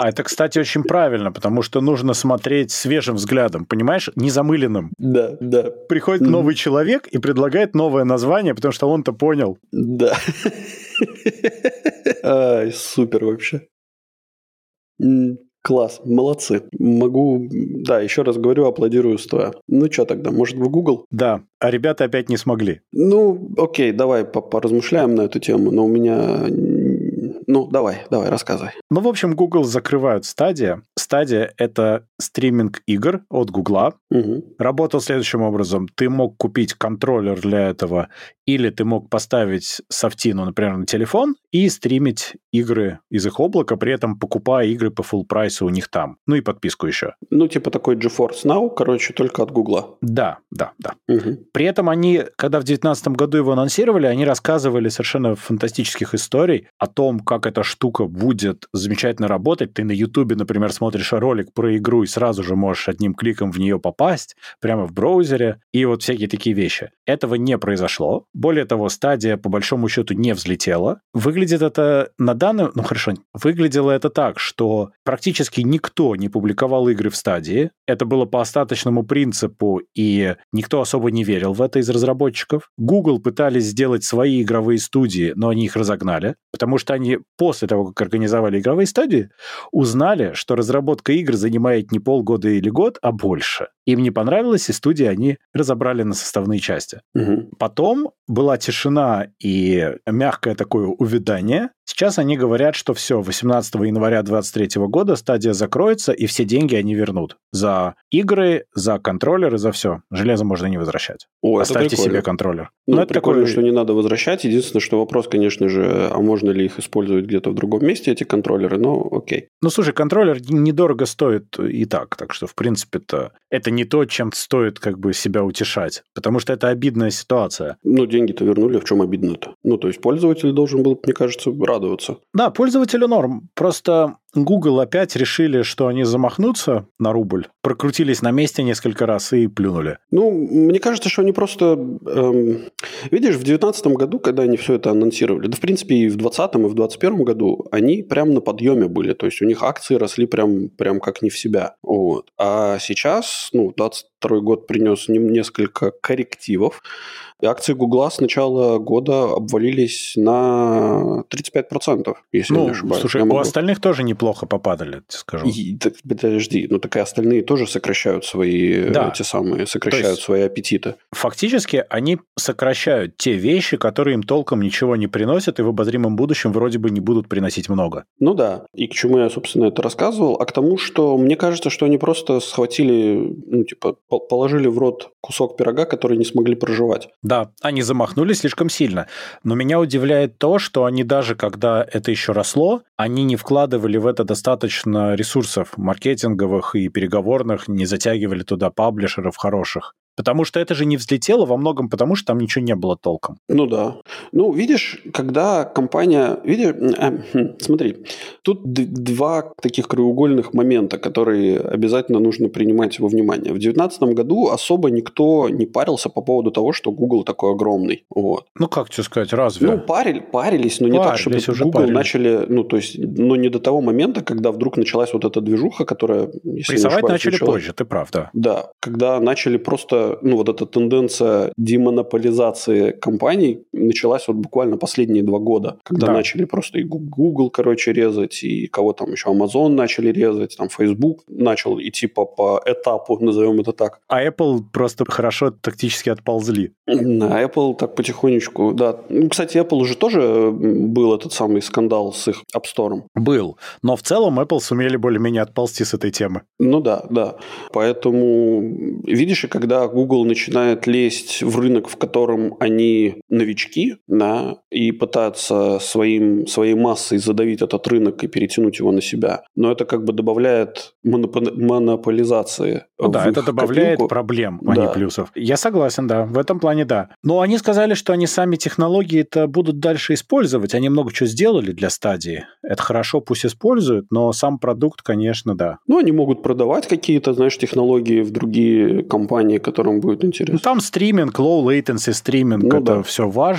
А это, кстати, очень правильно, потому что нужно смотреть свежим взглядом, понимаешь, незамыленным. Да, да, Приходит новый человек и предлагает новое название, потому что он-то понял. да. Ай, супер вообще. Класс, молодцы. Могу, да, еще раз говорю, аплодирую стоя. Ну что тогда, может в Google? Да, а ребята опять не смогли. Ну, окей, давай по- поразмышляем на эту тему, но у меня... Ну, давай, давай, рассказывай. Ну, в общем, Google закрывают стадия. Стадия — это стриминг игр от Гугла. Мгм. Работал следующим образом. Ты мог купить контроллер для этого, или ты мог поставить софтину, например, на телефон и стримить игры из их облака, при этом покупая игры по full прайсу у них там. Ну и подписку еще. Ну, типа такой GeForce Now, короче, только от Гугла. Да, да, да. Мгм. При этом они, когда в 2019 году его анонсировали, они рассказывали совершенно фантастических историй о том, как эта штука будет замечательно работать. Ты на Ютубе, например, смотришь ролик про игру и сразу же можешь одним кликом в нее попасть прямо в браузере и вот всякие такие вещи. Этого не произошло. Более того, стадия по большому счету не взлетела. Выглядит это на данный... Ну хорошо, выглядело это так, что практически никто не публиковал игры в стадии. Это было по остаточному принципу, и никто особо не верил в это из разработчиков. Google пытались сделать свои игровые студии, но они их разогнали, потому что они после того, как организовали игровые студии, узнали, что разработка игр занимает не полгода или год, а больше. Им не понравилось, и студии они разобрали на составные части. Мгм. Потом была тишина и мягкое такое увядание. Сейчас они говорят, что все, 18 января 2023 года стадия закроется, и все деньги они вернут. За игры, за контроллеры, за все. Железо можно не возвращать. О, Оставьте себе контроллер. Ну, Ну, это прикольно, такой- что не надо возвращать. Единственное, что вопрос, конечно же, а можно ли их использовать где-то в другом месте, эти контроллеры, но окей. Ну, слушай, контроллер недорого стоит и так, так что, в принципе-то, это не то, чем стоит как бы себя утешать, потому что это обидная ситуация. Ну, деньги-то вернули, в чем обидно-то? Ну, то есть пользователь должен был, мне кажется, радоваться. Да, пользователю норм. Просто Google опять решили, что они замахнутся на рубль, прокрутились на месте несколько раз и плюнули. Ну, мне кажется, что они просто... эм, видишь, в 2019 году, когда они все это анонсировали, да, в принципе, и в 2020, и в 2021 году, они прям на подъеме были. То есть у них акции росли прям, прям как не в себя. Вот. А сейчас, ну, 2022 год принес несколько коррективов. И акции Гугла с начала года обвалились на 35%, если я не Ну, ошибаюсь. слушай, у остальных тоже неплохо попадали, скажу. и, так, подожди, ну так и остальные тоже сокращают свои э, Да. те самые, сокращают есть- свои аппетиты. Фактически они сокращают те вещи, которые им толком ничего не приносят и в обозримом будущем вроде бы не будут приносить много. Ну да. И к чему я, собственно, это рассказывал? А к тому, что мне кажется, что они просто схватили, ну, типа, по- положили в рот кусок пирога, который не смогли проживать. Да, они замахнулись слишком сильно. Но меня удивляет то, что они даже когда это еще росло, они не вкладывали в это достаточно ресурсов маркетинговых и переговорных, не затягивали туда паблишеров хороших. Потому что это же не взлетело во многом потому, что там ничего не было толком. Ну да. Ну, видишь, когда компания... Видишь, э, смотри, тут два таких краеугольных момента, которые обязательно нужно принимать во внимание. В 2019 году особо никто не парился по поводу того, что Google такой огромный. Вот. Ну, как тебе сказать, разве? Ну, парили, парились, но не так, чтобы Парились, уже Google парились. начали, ну, то есть, но не до того момента, когда вдруг началась вот эта движуха, которая, Прессовать начали начала- позже, ты прав, да. Да, когда начали просто ну, вот эта тенденция демонополизации компаний началась вот буквально последние два года, когда да. начали просто и Google, короче, резать, и кого там еще Amazon начали резать, там Facebook начал идти по, по этапу, назовем это так. А Apple просто хорошо тактически отползли. На Apple так потихонечку, да. Ну, кстати, Apple уже тоже был этот самый скандал с их App Store. Был. Но в целом Apple сумели более-менее отползти с этой темы. Ну да, да. Поэтому, видишь, и когда Google начинает лезть в рынок, в котором они новички, да, и пытаться своим, своей массой задавить этот рынок и перетянуть его на себя, но это как бы добавляет монополизации. Ну, да, это добавляет копилку. проблем, а да. не плюсов. Я согласен, да, в этом плане да. Но они сказали, что они сами технологии это будут дальше использовать. Они много чего сделали для стадии. Это хорошо, пусть используют, но сам продукт, конечно, да. Ну, они могут продавать какие-то, знаешь, технологии в другие компании, которым будет интересно. Ну, там стриминг, low latency стриминг, ну, это да. все важно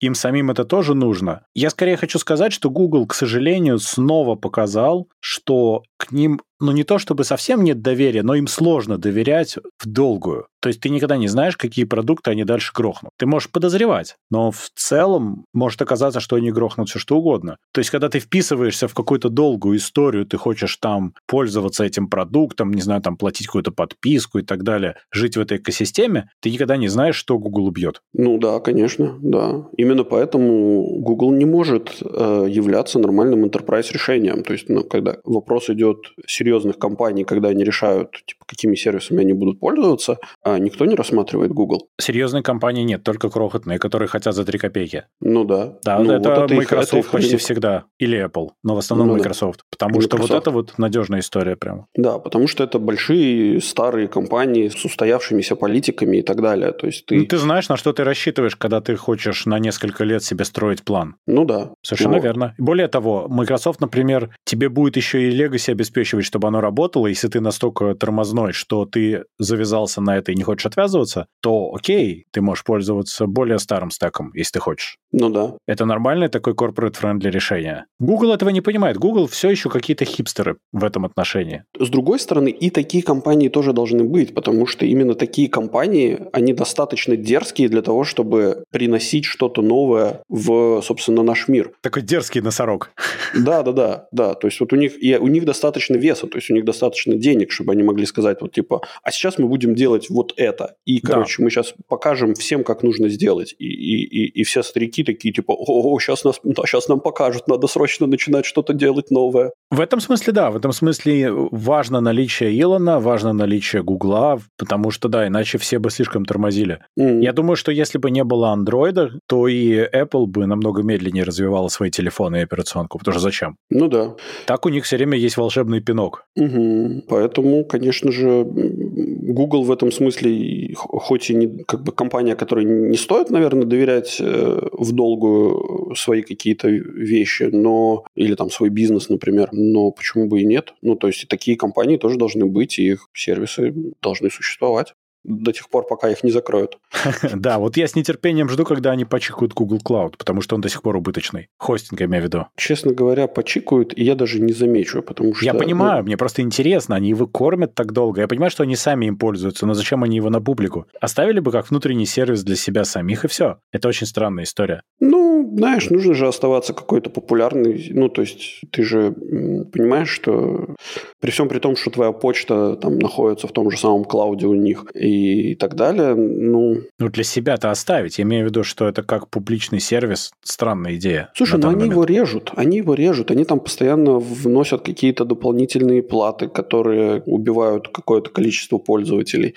им самим это тоже нужно. Я скорее хочу сказать, что Google, к сожалению, снова показал, что к ним ну, не то чтобы совсем нет доверия, но им сложно доверять в долгую. То есть ты никогда не знаешь, какие продукты они дальше грохнут. Ты можешь подозревать, но в целом может оказаться, что они грохнут все что угодно. То есть когда ты вписываешься в какую-то долгую историю, ты хочешь там пользоваться этим продуктом, не знаю, там платить какую-то подписку и так далее, жить в этой экосистеме, ты никогда не знаешь, что Google убьет. Ну да, конечно, да. Именно поэтому Google не может э, являться нормальным enterprise решением. То есть, ну, когда вопрос идет серьезных компаний, когда они решают, типа, какими сервисами они будут пользоваться, а никто не рассматривает Google. Серьезной компании нет, только крохотные, которые хотят за 3 копейки. Ну да. Да, ну, это, вот это Microsoft их, это почти их... всегда. Или Apple, но в основном ну, Microsoft. Да. Потому Microsoft. что вот это вот надежная история прямо. Да, потому что это большие старые компании с устоявшимися политиками и так далее. То есть ты... Ну, ты знаешь, на что ты рассчитываешь, когда ты хочешь на несколько лет себе строить план. Ну да. Совершенно ну, верно. Более того, Microsoft, например, тебе будет еще и Legacy обеспечивать, чтобы оно работало, если ты настолько тормозной, что ты завязался на это и не хочешь отвязываться, то окей, ты можешь пользоваться более старым стеком, если ты хочешь. Ну да. Это нормальное такое corporate-friendly решение. Google этого не понимает. Google все еще какие-то хипстеры в этом отношении. С другой стороны, и такие компании тоже должны быть, потому что именно такие компании, они достаточно дерзкие для того, чтобы приносить что-то новое в, собственно, наш мир. Такой дерзкий носорог. Да, да, да, да. То есть вот у них, и у них достаточно веса, то есть у них достаточно денег, чтобы они могли сказать вот типа, а сейчас мы будем делать вот это. И, короче, да. мы сейчас покажем всем, как нужно сделать. И, и, и, и все старики такие типа, о, сейчас, нас, да, сейчас нам покажут, надо срочно начинать что-то делать новое. В этом смысле, да, в этом смысле важно наличие Илона, важно наличие Гугла, потому что, да, иначе все бы слишком тормозили. Mm. Я думаю, что если бы не было андроида, то и Apple бы намного медленнее развивала свои телефоны и операционку, потому что зачем? Ну да. Так у них все время есть волшебный пинок. Угу. Поэтому, конечно же, Google в этом смысле, хоть и не как бы компания, которой не стоит, наверное, доверять э, в долгую свои какие-то вещи, но или там свой бизнес, например, но почему бы и нет? Ну, то есть такие компании тоже должны быть, и их сервисы должны существовать до тех пор, пока их не закроют. Да, вот я с нетерпением жду, когда они почикают Google Cloud, потому что он до сих пор убыточный. Хостинг, я имею в виду. Честно говоря, почикают, и я даже не замечу, потому что... Я понимаю, ну... мне просто интересно, они его кормят так долго. Я понимаю, что они сами им пользуются, но зачем они его на публику? Оставили бы как внутренний сервис для себя самих, и все. Это очень странная история. Ну, знаешь, нужно же оставаться какой-то популярный. Ну, то есть ты же понимаешь, что при всем при том, что твоя почта там находится в том же самом клауде у них, и и так далее. Ну, ну для себя-то оставить. Я имею в виду, что это как публичный сервис. Странная идея. Слушай, ну они момент. его режут. Они его режут. Они там постоянно вносят какие-то дополнительные платы, которые убивают какое-то количество пользователей.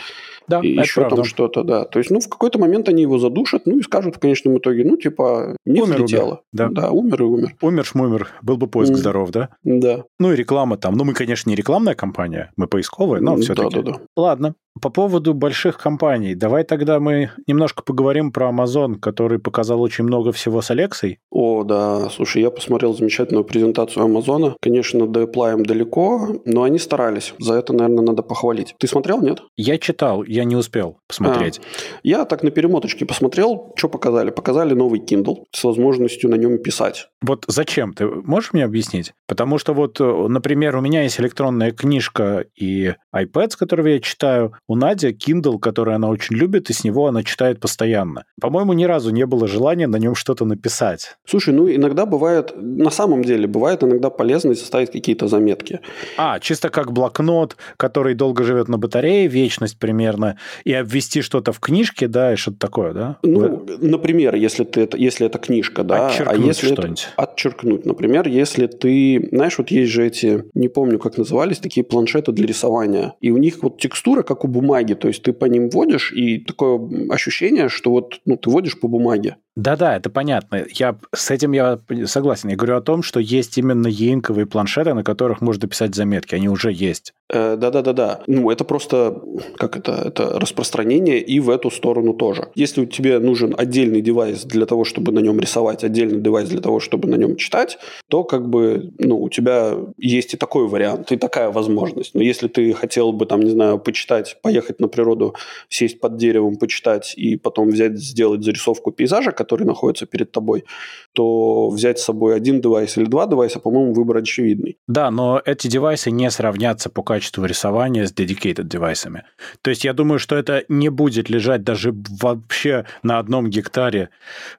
Да, и еще правда. там что-то, да. То есть, ну, в какой-то момент они его задушат, ну, и скажут в конечном итоге, ну, типа, не умер, взлетело. Да. да, умер и умер. Умер, шмумер. Был бы поиск mm. здоров, да? Да. Ну, и реклама там. Ну, мы, конечно, не рекламная компания, мы поисковая, но все-таки. Да, да, да. Ладно. По поводу больших компаний, давай тогда мы немножко поговорим про Amazon, который показал очень много всего с Алексой. О, да, слушай, я посмотрел замечательную презентацию Амазона. Конечно, до Apple далеко, но они старались. За это, наверное, надо похвалить. Ты смотрел, нет? Я читал, я не успел посмотреть. А, я так на перемоточке посмотрел, что показали. Показали новый Kindle с возможностью на нем писать. Вот зачем? Ты можешь мне объяснить? Потому что вот, например, у меня есть электронная книжка и iPad, с которого я читаю. У Нади Kindle, который она очень любит, и с него она читает постоянно. По-моему, ни разу не было желания на нем что-то написать. Слушай, ну иногда бывает, на самом деле, бывает иногда полезно составить какие-то заметки. А, чисто как блокнот, который долго живет на батарее, вечность примерно, и обвести что-то в книжке, да, и что-то такое, да? Ну, в... например, если, ты это, если это книжка, да. А если что-нибудь. Это, отчеркнуть. Например, если ты, знаешь, вот есть же эти, не помню, как назывались, такие планшеты для рисования, и у них вот текстура, как у бумаги, то есть ты по ним вводишь, и такое ощущение, что вот ну, ты вводишь по бумаге. Да-да, это понятно. Я, с этим я согласен. Я говорю о том, что есть именно еинковые планшеты, на которых можно писать заметки. Они уже есть. Э, да-да-да-да. Ну, это просто, как это, это распространение и в эту сторону тоже. Если тебе нужен отдельный девайс для того, чтобы на нем рисовать, отдельный девайс для того, чтобы на нем читать, то как бы, ну, у тебя есть и такой вариант, и такая возможность. Но если ты хотел бы, там, не знаю, почитать, поехать на природу, сесть под деревом, почитать и потом взять, сделать зарисовку пейзажа, который находится перед тобой, то взять с собой один девайс или два девайса, по-моему, выбор очевидный. Да, но эти девайсы не сравнятся по качеству рисования с dedicated девайсами. То есть я думаю, что это не будет лежать даже вообще на одном гектаре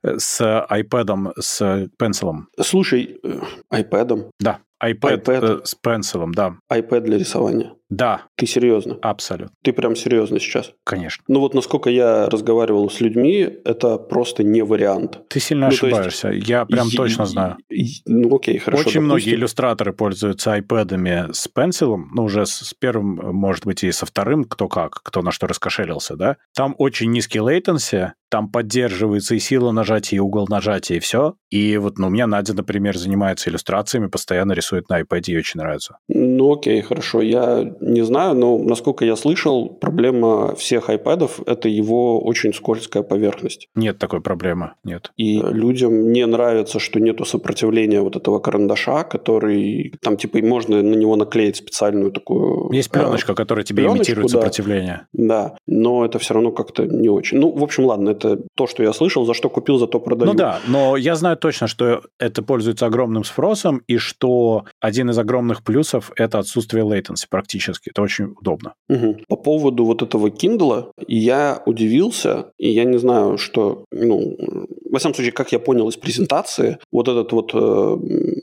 э, с iPad, с пенсилом. Слушай, э, iPad? Да iPad, iPad. Э, с пенсилом, да. iPad для рисования. Да. Ты серьезно? Абсолютно. Ты прям серьезно сейчас? Конечно. Ну вот насколько я разговаривал с людьми, это просто не вариант. Ты сильно ну, ошибаешься. Есть... Я прям точно знаю. Ну окей, хорошо. Очень допустим. многие иллюстраторы пользуются iPad'ами с пенсилом, ну уже с первым, может быть, и со вторым, кто как, кто на что раскошелился, да. Там очень низкий latency, там поддерживается и сила нажатия, и угол нажатия, и все. И вот ну, у меня Надя, например, занимается иллюстрациями, постоянно рисует на iPad, ей очень нравится. Ну окей, хорошо. Я не знаю, но насколько я слышал, проблема всех iPad – это его очень скользкая поверхность. Нет такой проблемы, нет. И людям не нравится, что нету сопротивления вот этого карандаша, который там типа можно на него наклеить специальную такую... Есть пленочка, э, которая тебе пленочку, имитирует да, сопротивление. Да, но это все равно как-то не очень. Ну, в общем, ладно, это то, что я слышал, за что купил, за то продаю. Ну да, но я знаю точно, что это пользуется огромным спросом, и что один из огромных плюсов – это отсутствие latency практически практически. Это очень удобно. Угу. По поводу вот этого Kindle, я удивился, и я не знаю, что, ну, во всяком случае, как я понял из презентации, вот этот вот э,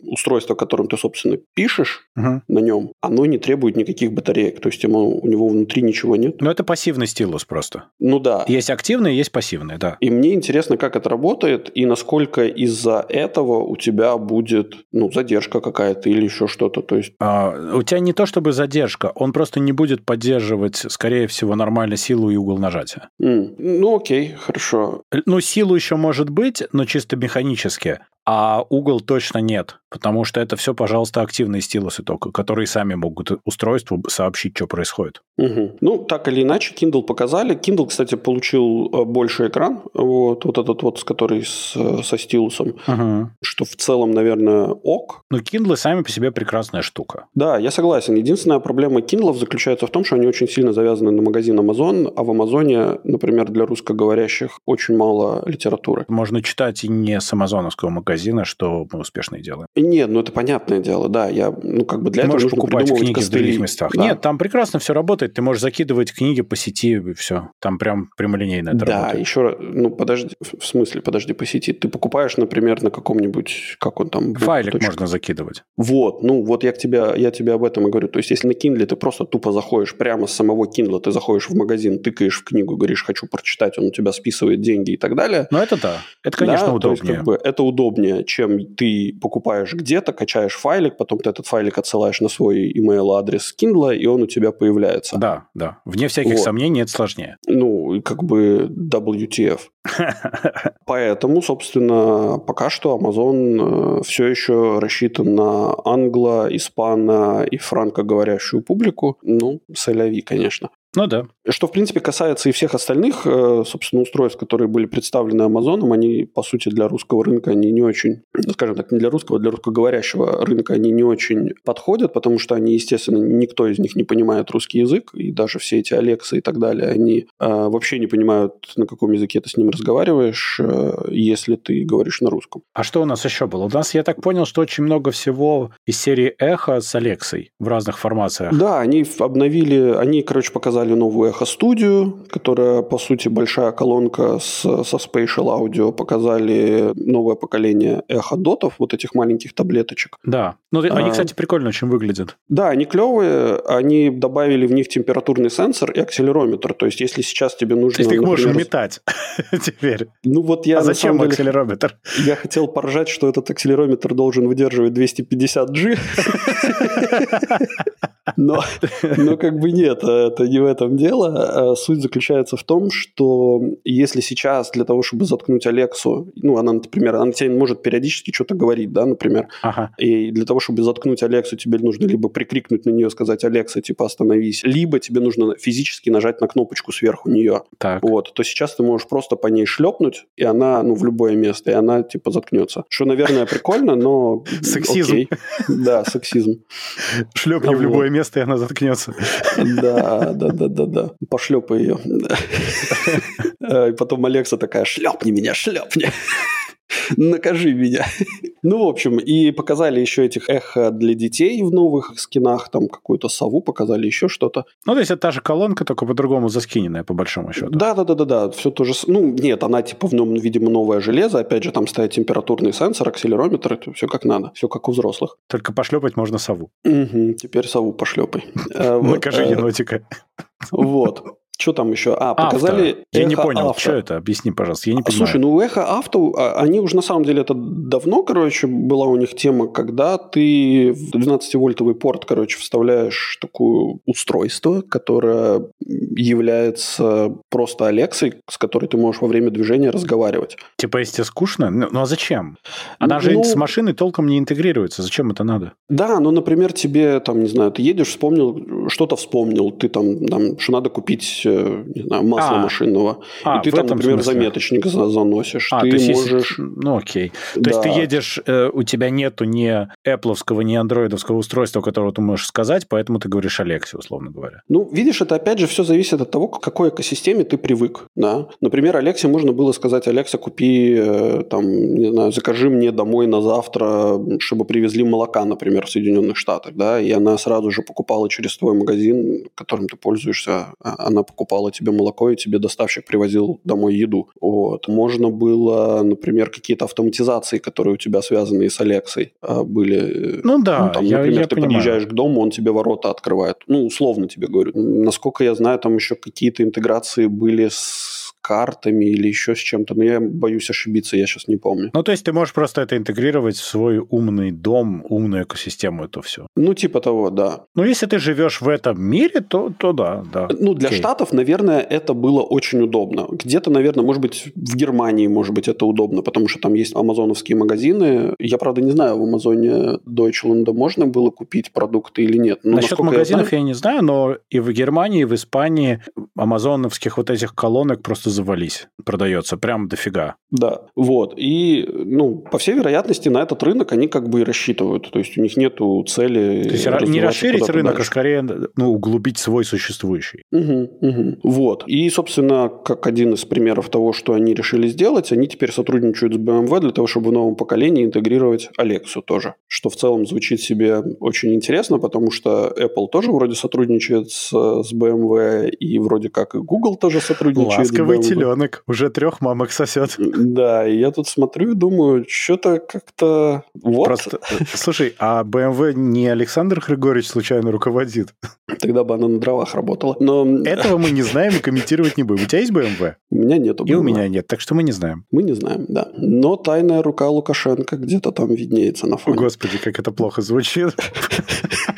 устройство, которым ты, собственно, пишешь угу. на нем, оно не требует никаких батареек. То есть ему, у него внутри ничего нет. Ну, это пассивный стилус просто. Ну да. Есть активный, есть пассивный, да. И мне интересно, как это работает, и насколько из-за этого у тебя будет, ну, задержка какая-то или еще что-то. То есть... А, у тебя не то чтобы задержка, он просто не будет поддерживать, скорее всего, нормально силу и угол нажатия. Mm. Ну, окей, хорошо. Ну, силу еще может быть, но чисто механически а угол точно нет, потому что это все, пожалуйста, активные стилусы только, которые сами могут устройству сообщить, что происходит. Угу. Ну, так или иначе, Kindle показали. Kindle, кстати, получил э, больше экран, вот, вот этот вот, который с, со стилусом, угу. что в целом, наверное, ок. Но Kindle сами по себе прекрасная штука. Да, я согласен. Единственная проблема Kindle заключается в том, что они очень сильно завязаны на магазин Amazon, а в Амазоне, например, для русскоговорящих очень мало литературы. Можно читать и не с амазоновского магазина магазина, что мы успешно и делаем. Нет, ну это понятное дело, да. Я, ну как бы для ты этого можешь покупать книги костыли. в других местах. Да. Нет, там прекрасно все работает. Ты можешь закидывать книги по сети, и все. Там прям прямолинейно это да, работает. еще раз, ну подожди, в смысле, подожди, по сети. Ты покупаешь, например, на каком-нибудь, как он там... Файлик точка. можно закидывать. Вот, ну вот я, к тебя, я тебе об этом и говорю. То есть если на Kindle ты просто тупо заходишь прямо с самого Kindle, ты заходишь в магазин, тыкаешь в книгу, говоришь, хочу прочитать, он у тебя списывает деньги и так далее. Ну это да, это, конечно, да, удобнее. Есть, как бы, это удобнее, чем ты покупаешь где-то, качаешь файлик, потом ты этот файлик отсылаешь на свой email адрес Kindle, и он у тебя появляется. Да, да. Вне всяких вот. сомнений это сложнее. Ну, как бы WTF. Поэтому, собственно, пока что Amazon э, все еще рассчитан на англо, испано и франкоговорящую публику. Ну, соляви, конечно. Ну да. Что, в принципе, касается и всех остальных, э, собственно, устройств, которые были представлены Амазоном, они, по сути, для русского рынка, они не очень, ну, скажем так, не для русского, а для русскоговорящего рынка они не очень подходят, потому что они, естественно, никто из них не понимает русский язык, и даже все эти Алексы и так далее, они э, вообще не понимают, на каком языке ты с ним разговариваешь, э, если ты говоришь на русском. А что у нас еще было? У нас, я так понял, что очень много всего из серии Эхо с Алексой в разных формациях. Да, они обновили, они, короче, показали показали новую Studio, которая, по сути, большая колонка с, со Spatial Audio. Показали новое поколение Echo Дотов, вот этих маленьких таблеточек. Да. Ну, они, а, кстати, прикольно очень выглядят. Да, они клевые. Они добавили в них температурный сенсор и акселерометр. То есть, если сейчас тебе нужно... Ты их например, можешь метать теперь. Ну, вот я... А зачем деле, акселерометр? Я хотел поржать, что этот акселерометр должен выдерживать 250G. Но, но как бы нет, это не в этом дело. А суть заключается в том, что если сейчас для того, чтобы заткнуть Алексу, ну, она, например, она тебе может периодически что-то говорить, да, например, ага. и для того, чтобы заткнуть Алексу, тебе нужно либо прикрикнуть на нее, сказать, Алекса, типа, остановись, либо тебе нужно физически нажать на кнопочку сверху нее. Так. Вот, то сейчас ты можешь просто по ней шлепнуть, и она, ну, в любое место, и она, типа, заткнется. Что, наверное, прикольно, но... Сексизм. Да, сексизм. Шлепни в любое место, и она заткнется. Да, да, да, да, да. Пошлепай ее. И потом Алекса такая, шлепни меня, шлепни. Накажи меня. ну, в общем, и показали еще этих эхо для детей в новых скинах, там какую-то сову показали, еще что-то. Ну, то есть это та же колонка, только по-другому заскиненная, по большому счету. Да-да-да-да, все то же... Ну, нет, она типа в нем, видимо, новое железо, опять же, там стоит температурный сенсор, акселерометр, это все как надо, все как у взрослых. Только пошлепать можно сову. Угу, теперь сову пошлепай. Э, накажи э, енотика. Вот. Что там еще? А, показали авто. Я не понял, авто. что это? Объясни, пожалуйста, я не понимаю. Слушай, ну эхо авто, а, они уже на самом деле это давно, короче, была у них тема, когда ты в 12-вольтовый порт, короче, вставляешь такое устройство, которое является просто Алексой, с которой ты можешь во время движения разговаривать. Типа, если тебе скучно? Ну, ну а зачем? Она ну, же с машиной толком не интегрируется. Зачем это надо? Да, ну, например, тебе, там, не знаю, ты едешь, вспомнил, что-то вспомнил, ты там, там что надо купить не знаю, масла а, машинного. А, и ты там, например, смысле? заметочник заносишь. А, ты то есть можешь... Ну, окей. То да. есть ты едешь, э, у тебя нету ни Apple, ни андроидовского устройства, которого ты можешь сказать, поэтому ты говоришь Алексе, условно говоря. Ну, видишь, это опять же все зависит от того, к какой экосистеме ты привык. Да? Например, Алексе можно было сказать, Алекса, купи, э, там, не знаю, закажи мне домой на завтра, чтобы привезли молока, например, в Соединенных Штатах, да, и она сразу же покупала через твой магазин, которым ты пользуешься, а, она покупала тебе молоко, и тебе доставщик привозил домой еду. Вот. Можно было, например, какие-то автоматизации, которые у тебя связаны с Алексой, а, были. Ну да, ну, там, я, например, я ты понимаю. подъезжаешь к дому, он тебе ворота открывает. Ну, условно тебе говорю. Насколько я знаю, там еще какие-то интеграции были с картами или еще с чем-то, но я боюсь ошибиться, я сейчас не помню. Ну, то есть ты можешь просто это интегрировать в свой умный дом, умную экосистему, это все. Ну, типа того, да. Ну, если ты живешь в этом мире, то, то да, да. Ну, для Окей. Штатов, наверное, это было очень удобно. Где-то, наверное, может быть, в Германии, может быть, это удобно, потому что там есть амазоновские магазины. Я, правда, не знаю, в Амазоне Deutschland можно было купить продукты или нет. Но, Насчет магазинов я, знаю... я не знаю, но и в Германии, и в Испании амазоновских вот этих колонок просто завались, продается прям дофига. Да, вот. И, ну, по всей вероятности, на этот рынок они как бы и рассчитывают. То есть у них нету цели... То есть не расширить рынок, а дальше. а скорее ну, углубить свой существующий. Угу, угу. Вот. И, собственно, как один из примеров того, что они решили сделать, они теперь сотрудничают с BMW для того, чтобы в новом поколении интегрировать Алексу тоже. Что в целом звучит себе очень интересно, потому что Apple тоже вроде сотрудничает с, с BMW, и вроде как и Google тоже сотрудничает Ласковый с BMW теленок уже трех мамок сосет. Да, и я тут смотрю и думаю, что-то как-то... Вот. Просто, слушай, а BMW не Александр Григорьевич случайно руководит? Тогда бы она на дровах работала. Но... Этого мы не знаем и комментировать не будем. У тебя есть BMW? У меня нет. И у меня нет, так что мы не знаем. Мы не знаем, да. Но тайная рука Лукашенко где-то там виднеется на фоне. Господи, как это плохо звучит.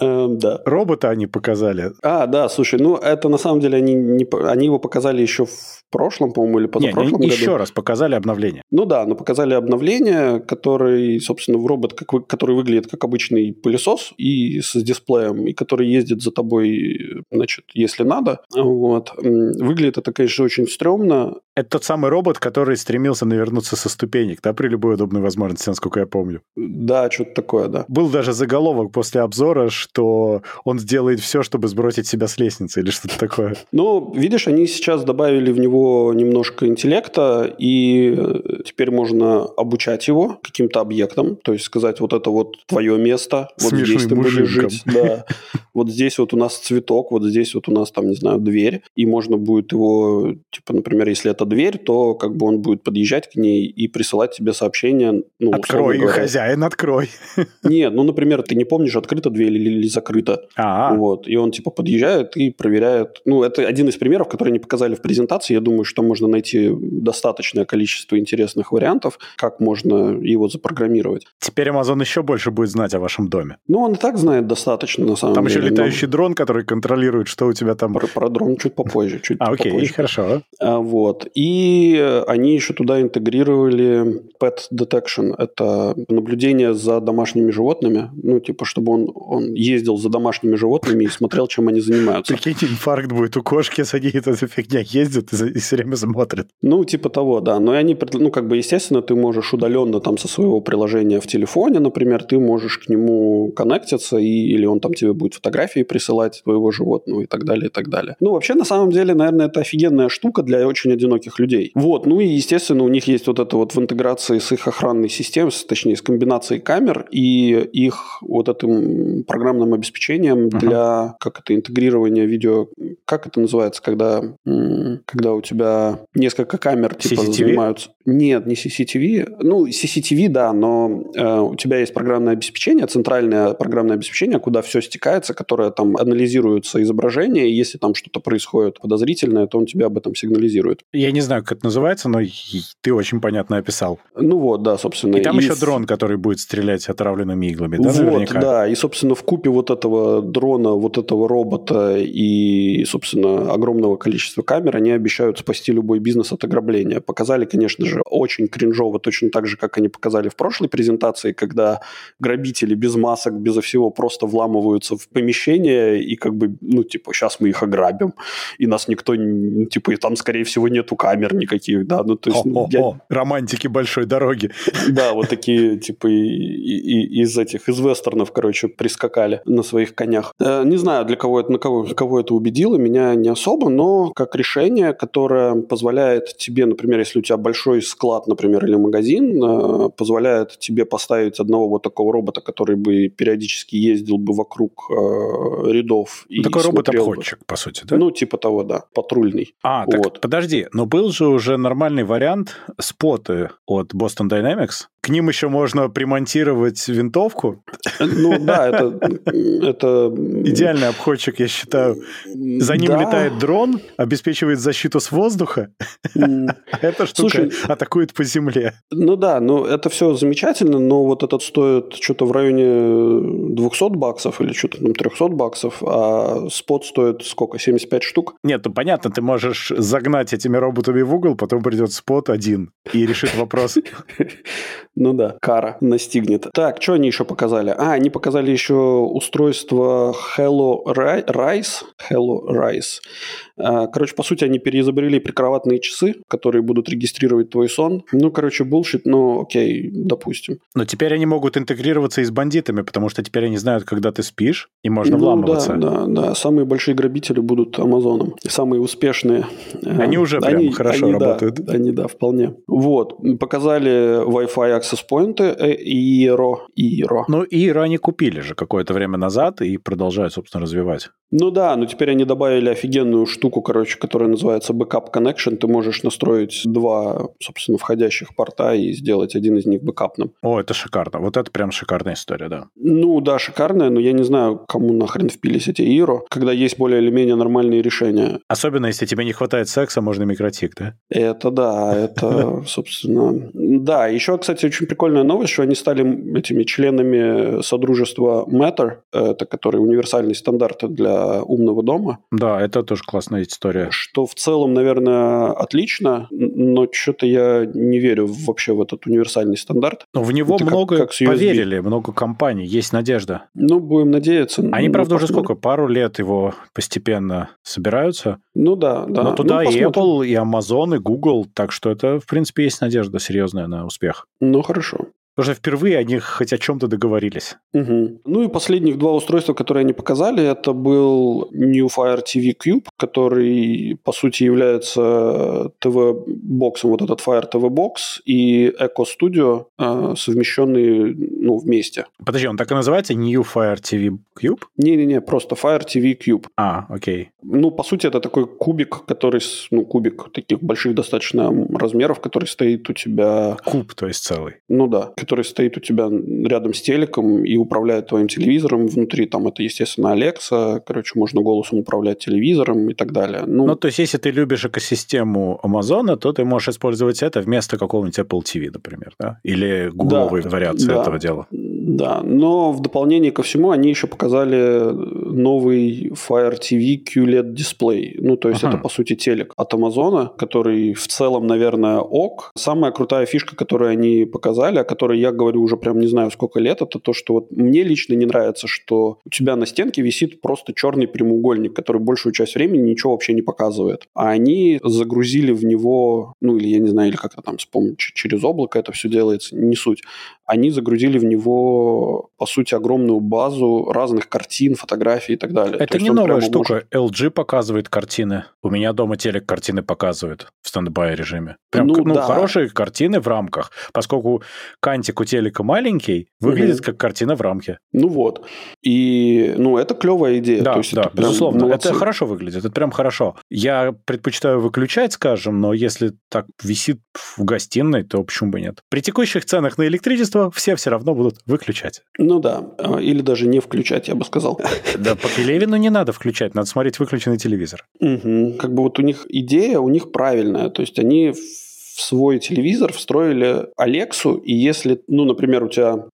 Эм, да. Робота они показали. А, да, слушай, ну это на самом деле они, не, они его показали еще в прошлом, по-моему, или позапрошлом не, не, Еще раз показали обновление. Ну да, но показали обновление, который, собственно, в робот, как, который выглядит как обычный пылесос и с дисплеем, и который ездит за тобой, значит, если надо. Вот. Выглядит это, конечно, очень стрёмно, Это тот самый робот, который стремился навернуться со ступенек, да, при любой удобной возможности, насколько я помню. Да, что-то такое, да. Был даже заголовок после обзора, что он сделает все, чтобы сбросить себя с лестницы или что-то такое. Ну, видишь, они сейчас добавили в него немножко интеллекта, и э, теперь можно обучать его каким-то объектам, то есть сказать, вот это вот твое место, вот Смешным здесь ты будешь мужиком. жить. Да. Вот здесь вот у нас цветок, вот здесь вот у нас там, не знаю, дверь, и можно будет его, типа, например, если это дверь, то как бы он будет подъезжать к ней и присылать тебе сообщение. Ну, Открой, хозяин, открой. Нет, ну, например, ты не помнишь, открыта дверь или, или закрыта. А, Вот, и он типа подъезжает и проверяет. Ну, это один из примеров, который они показали в презентации. Я думаю, что можно найти достаточное количество интересных вариантов, как можно его запрограммировать. теперь Amazon еще больше будет знать о вашем доме. Ну, он и так знает достаточно, на самом Там деле. еще но летающий дрон, который контролирует, что у тебя там... Про, про дрон чуть попозже. Чуть А, окей, попозже. хорошо. А, Вот. И э, они еще туда интегрировали Pet Detection. Это наблюдение за домашними животными. Ну, типа, чтобы он, он ездил за домашними животными и смотрел, чем они занимаются. Прикиньте, инфаркт будет у кошки, сидит, эта фигня ездит и, все время смотрит. Ну, типа того, да. Но они, ну, как бы, естественно, ты можешь удаленно там со своего приложения в телефоне, например, ты можешь к нему коннектиться, и, или он там тебе будет фотографии присылать твоего животного и так далее, и так далее. Ну, вообще, на самом деле, наверное, это офигенная штука для очень одиноких людей. Вот. Ну, и, естественно, у них есть вот это вот в интеграции с их охранной системой, точнее, с комбинацией камер и их вот этим программным обеспечением Ага. для, как это, интегрирования видео, как это называется, когда, когда у тебя несколько камер типа CCTV? занимаются. Нет, не CCTV. Ну, CCTV, да, но э, у тебя есть программное обеспечение, центральное программное обеспечение, куда все стекается, которое там анализируется изображение, и если там что-то происходит подозрительное, то он тебе об этом сигнализирует. Я не знаю, как это называется, но и- ты очень понятно описал. Ну вот, да, собственно. И там еще в- дрон, который будет стрелять отравленными иглами, да, вот, наверняка? да. И, собственно, в купе вот этого дрона, вот этого робота и, собственно, огромного количества камер, они обещают спасти любой бизнес от ограбления. Показали, конечно же, очень кринжово, точно так же, как они показали в прошлой презентации, когда грабители без масок, безо всего просто вламываются в помещение и как бы, ну, типа, сейчас мы их ограбим, и нас никто, ну, типа, и там, скорее всего, нету камер никаких, да, ну, то есть... ну, я- О-о-о, романтики большой дороги. да, вот такие, типа, из этих, из вестернов, короче, прискакали на своих конях. Э, Не знаю, для кого это, на кого, кого это убедило, меня не особо, но как решение, которое позволяет тебе, например, если у тебя большой склад, например, или магазин, э, позволяет тебе поставить одного вот такого робота, который бы периодически ездил бы вокруг э, рядов и Такой робот-обходчик, по сути, да? Ну, типа того, да, патрульный. а, так вот. подожди, но был же уже нормальный вариант споты от Boston Dynamics. К ним еще можно примонтировать винтовку. Ну, да, это... это Идеальный обходчик, я считаю. За ним Да. летает дрон, обеспечивает защиту с воздуха. Эта штука атакует по земле. Ну да, ну это все замечательно, но вот этот стоит что-то в районе 200 баксов или что-то там 300 баксов, а спот стоит сколько, 75 штук? Нет, ну понятно, ты можешь загнать этими роботами в угол, потом придет спот один и решит вопрос. Ну да, кара настигнет. Так, что они еще показали? А, они показали еще устройство Hello Ri- Rise. Hello Rise. А, Короче, по сути, они переизобрели прикроватные часы, которые будут регистрировать твой сон. Ну, короче, булшит, но окей, допустим. Но теперь они могут интегрироваться и с бандитами, потому что теперь они знают, когда ты спишь, и можно ну, вламываться. Да, да, да. Самые большие грабители будут Амазоном. Самые успешные. Э, Они уже прям хорошо они, да, работают. они, да, вполне. Вот. Показали Wi-Fi access point Иеро. Иеро. Ну, и они купили же какое-то время назад и продолжают, собственно, развивать. Ну да, но теперь они добавили офигенную штуку, короче, которая называется Backup Connection. Ты можешь настроить два, собственно, входящих порта и сделать один из них бэкапным. О, это шикарно. Вот это прям шикарная история, да. Ну да, шикарная, но я не знаю, кому нахрен впились эти Иеро, когда есть более или менее нормальные решения. Особенно, если тебе не хватает секса, можно микротик, да? Это да, это, собственно... Да, еще, кстати, очень прикольная новость, что они стали этими членами Содружества Matter, это который универсальный стандарт для для умного дома. Да, это тоже классная история. Что в целом, наверное, отлично, но что-то я не верю вообще в этот универсальный стандарт. Но в него это много как, как поверили, много компаний, есть надежда. Ну, будем надеяться. Они, правда, ну, уже сколько, пару лет его постепенно собираются. Ну да, да. Но туда ну, и Apple, и Amazon, и Google, так что это, в принципе, есть надежда серьезная на успех. Ну, хорошо. Потому что впервые они хоть о чем-то договорились. Угу. Ну и последних два устройства, которые они показали, это был New Fire TV Cube, который, по сути, является ТВ-боксом, вот этот Fire TV Box и Echo Studio, э, совмещенные ну, вместе. Подожди, он так и называется? New Fire TV Cube? Не-не-не, просто Fire TV Cube. А, окей. Ну, по сути, это такой кубик, который, ну, кубик таких больших достаточно размеров, который стоит у тебя... Куб, то есть целый. Ну да, который стоит у тебя рядом с телеком и управляет твоим телевизором внутри. Там это, естественно, Alexa, короче, можно голосом управлять телевизором и так далее. Ну, ну то есть, если ты любишь экосистему Амазона, то ты можешь использовать это вместо какого-нибудь Apple TV, например, да? Или гугловой да, вариации да, этого дела. Да, но в дополнение ко всему они еще показали новый Fire TV QLED дисплей. Ну, то есть, ага. это, по сути, телек от Амазона, который в целом, наверное, ок. Самая крутая фишка, которую они показали, о которой я говорю уже прям не знаю сколько лет, это то, что вот мне лично не нравится, что у тебя на стенке висит просто черный прямоугольник, который большую часть времени ничего вообще не показывает. А они загрузили в него, ну или я не знаю, или как-то там с помощью через облако это все делается, не суть. Они загрузили в него, по сути, огромную базу разных картин, фотографий и так далее. Это не новая штука. Может... LG показывает картины. У меня дома телек картины показывает в стендбай режиме. Прям, ну, ну да. хорошие картины в рамках, поскольку кантик у телека маленький, выглядит угу. как картина в рамке. Ну вот. И, ну, это клевая идея. Да, То есть да, это безусловно. Молодцы. Это хорошо выглядит, это прям хорошо. Я предпочитаю выключать, скажем, но если так висит в гостиной, то почему бы нет? При текущих ценах на электричество все все равно будут выключать. Ну да, а, или даже не включать, я бы сказал. Да, по Пелевину не надо включать, надо смотреть выключенный телевизор. Угу. Как бы вот у них идея, у них правильная. То есть они в свой телевизор встроили Алексу, и если, ну, например, у тебя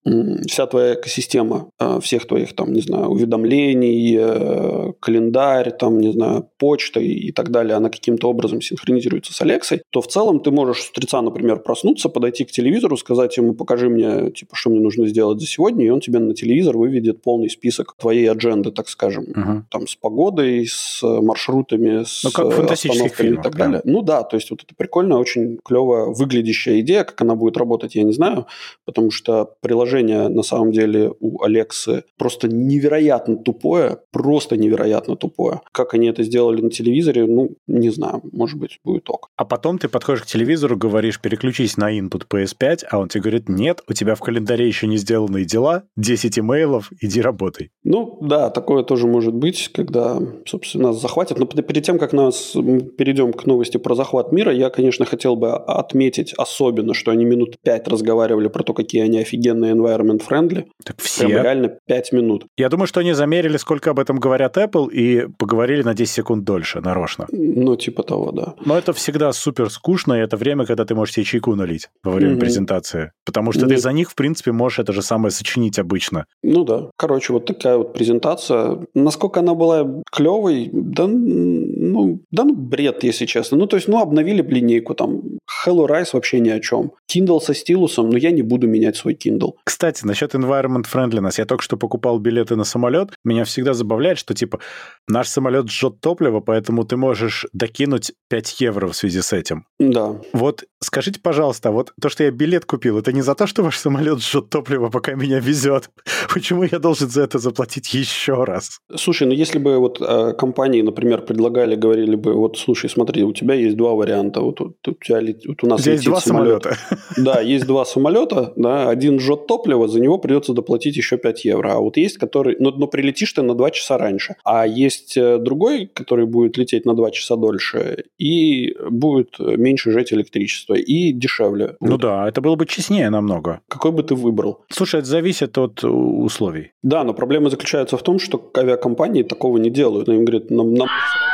вся твоя экосистема э, всех твоих, там, не знаю, уведомлений, э, календарь, там, не знаю, почта и так далее, она каким-то образом синхронизируется с Алексой, то в целом ты можешь с утреца, например, проснуться, подойти к телевизору, сказать ему, покажи мне, типа, что мне нужно сделать за сегодня, и он тебе на телевизор выведет полный список твоей адженды, так скажем, угу. там, с погодой, с маршрутами, с ну, как остановками и так да? далее. Ну да, то есть вот это прикольно, очень клево выглядящая идея. Как она будет работать, я не знаю, потому что приложение на самом деле у Алексы просто невероятно тупое, просто невероятно тупое. Как они это сделали на телевизоре, ну, не знаю, может быть, будет ок. А потом ты подходишь к телевизору, говоришь, переключись на input PS5, а он тебе говорит, нет, у тебя в календаре еще не сделанные дела, 10 имейлов, иди работай. Ну, да, такое тоже может быть, когда, собственно, нас захватят. Но перед тем, как нас перейдем к новости про захват мира, я, конечно, хотел бы отметить особенно, что они минут пять разговаривали про то, какие они офигенные environment friendly. Так все. Прям реально пять минут. Я думаю, что они замерили, сколько об этом говорят Apple, и поговорили на 10 секунд дольше, нарочно. Ну, типа того, да. Но это всегда супер скучно, и это время, когда ты можешь себе чайку налить во время mm-hmm. презентации. Потому что mm-hmm. ты за них, в принципе, можешь это же самое сочинить обычно. Ну да. Короче, вот такая вот презентация. Насколько она была клевой, да, ну, да, ну, бред, если честно. Ну, то есть, ну, обновили линейку там. Hello Rise вообще ни о чем. Kindle со стилусом, но я не буду менять свой Kindle. Кстати, насчет environment friendliness. Я только что покупал билеты на самолет. Меня всегда забавляет, что типа наш самолет жжет топливо, поэтому ты можешь докинуть 5 евро в связи с этим. Да. Вот скажите, пожалуйста, вот то, что я билет купил, это не за то, что ваш самолет жжет топливо, пока меня везет. Почему я должен за это заплатить еще раз? Слушай, ну если бы вот э, компании, например, предлагали, говорили бы, вот слушай, смотри, у тебя есть два варианта. Вот, вот у тебя вот у нас есть два самолет. самолета. Да, есть два самолета, да, один жжет топливо, за него придется доплатить еще 5 евро. А вот есть, который, но, но прилетишь ты на 2 часа раньше. А есть э, другой, который будет лететь на 2 часа дольше, и будет меньше жать электричество, и дешевле. Ну да, это было бы честнее намного. Какой бы ты выбрал? Слушай, это зависит от условий. Да, но проблема заключается в том, что авиакомпании такого не делают. Они говорят, нам, нам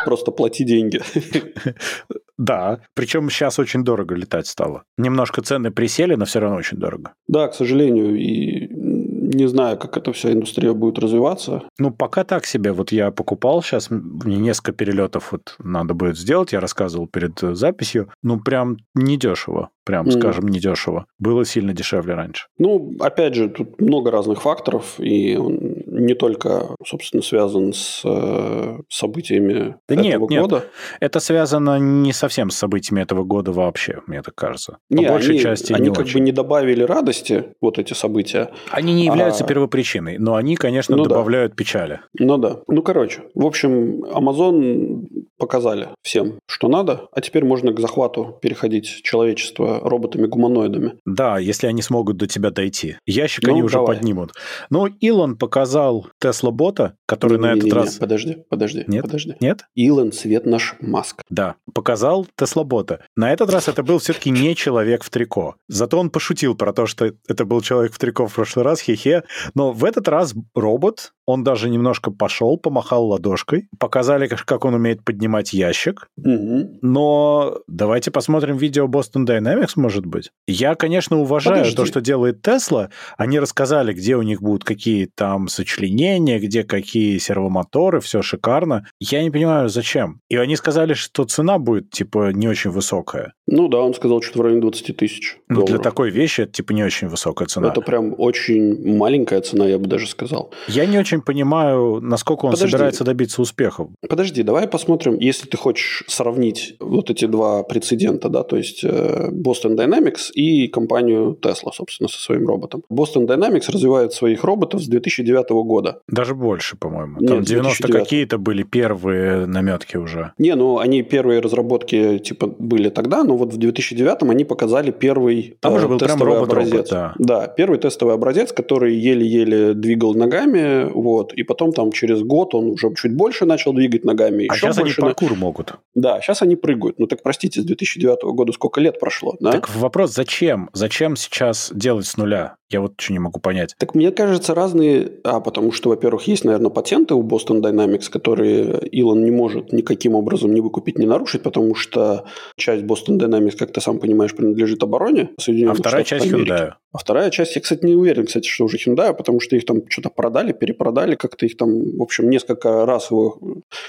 просто плати деньги. Да, причем сейчас очень дорого летать стало. Немножко цены присели, но все равно очень дорого. Да, к сожалению. И не знаю, как эта вся индустрия будет развиваться. Ну, пока так себе. Вот я покупал сейчас, мне несколько перелетов вот надо будет сделать, я рассказывал перед э, записью. Ну, прям недешево прям, mm. скажем, недешево. Было сильно дешевле раньше. Ну, опять же, тут много разных факторов, и он не только, собственно, связан с э, событиями да этого нет, года. Нет. Это связано не совсем с событиями этого года вообще, мне так кажется. По не, большей они, части они не как очень. бы не добавили радости, вот эти события. Они не являются а... первопричиной, но они, конечно, ну, добавляют да. печали. Ну да. Ну, короче, в общем, Amazon показали всем, что надо, а теперь можно к захвату переходить человечество роботами-гуманоидами. Да, если они смогут до тебя дойти. Ящик ну, они уже давай. поднимут. Но Илон показал Тесла-бота, который не, на не, этот не, раз... Не, подожди, подожди, Нет? подожди. Нет? Илон, свет наш Маск. Да, показал Тесла-бота. На этот раз это был все-таки не человек в трико. Зато он пошутил про то, что это был человек в трико в прошлый раз, хе-хе. Но в этот раз робот, он даже немножко пошел, помахал ладошкой. Показали, как он умеет поднимать ящик. Угу. Но давайте посмотрим видео Boston Dynamics, может быть. Я, конечно, уважаю Подожди. то, что делает Tesla. Они рассказали, где у них будут какие там сочленения, где какие сервомоторы, все шикарно. Я не понимаю, зачем. И они сказали, что цена будет, типа, не очень высокая. Ну да, он сказал, что в районе 20 тысяч Ну, для такой вещи это, типа, не очень высокая цена. Это прям очень маленькая цена, я бы даже сказал. Я не очень понимаю, насколько он Подожди. собирается добиться успехов. Подожди, давай посмотрим, если ты хочешь сравнить вот эти два прецедента, да, то есть э, Boston Dynamics и компанию Tesla, собственно, со своим роботом. Boston Dynamics развивает своих роботов с 2009 года. Даже больше, по-моему. Нет, Там с 90 2009. какие-то были первые наметки уже. Не, ну они первые разработки типа были тогда, но вот в 2009 они показали первый Там э, уже был прям тестовый робот-робот, образец. да. Да, первый тестовый образец, который еле-еле двигал ногами, вот, и потом там через год он уже чуть больше начал двигать ногами, А еще сейчас они больше. Паркур могут. Да, сейчас они прыгают. Ну так простите, с 2009 года сколько лет прошло, да? Так вопрос, зачем? Зачем сейчас делать с нуля? Я вот что не могу понять. Так мне кажется, разные... А, потому что, во-первых, есть, наверное, патенты у Boston Dynamics, которые Илон не может никаким образом не выкупить, не нарушить, потому что часть Boston Dynamics, как ты сам понимаешь, принадлежит обороне А Соединенных вторая Штатов часть Америки. Hyundai. А вторая часть, я, кстати, не уверен, кстати, что уже Hyundai, потому что их там что-то продали, перепродали, как-то их там, в общем, несколько раз его...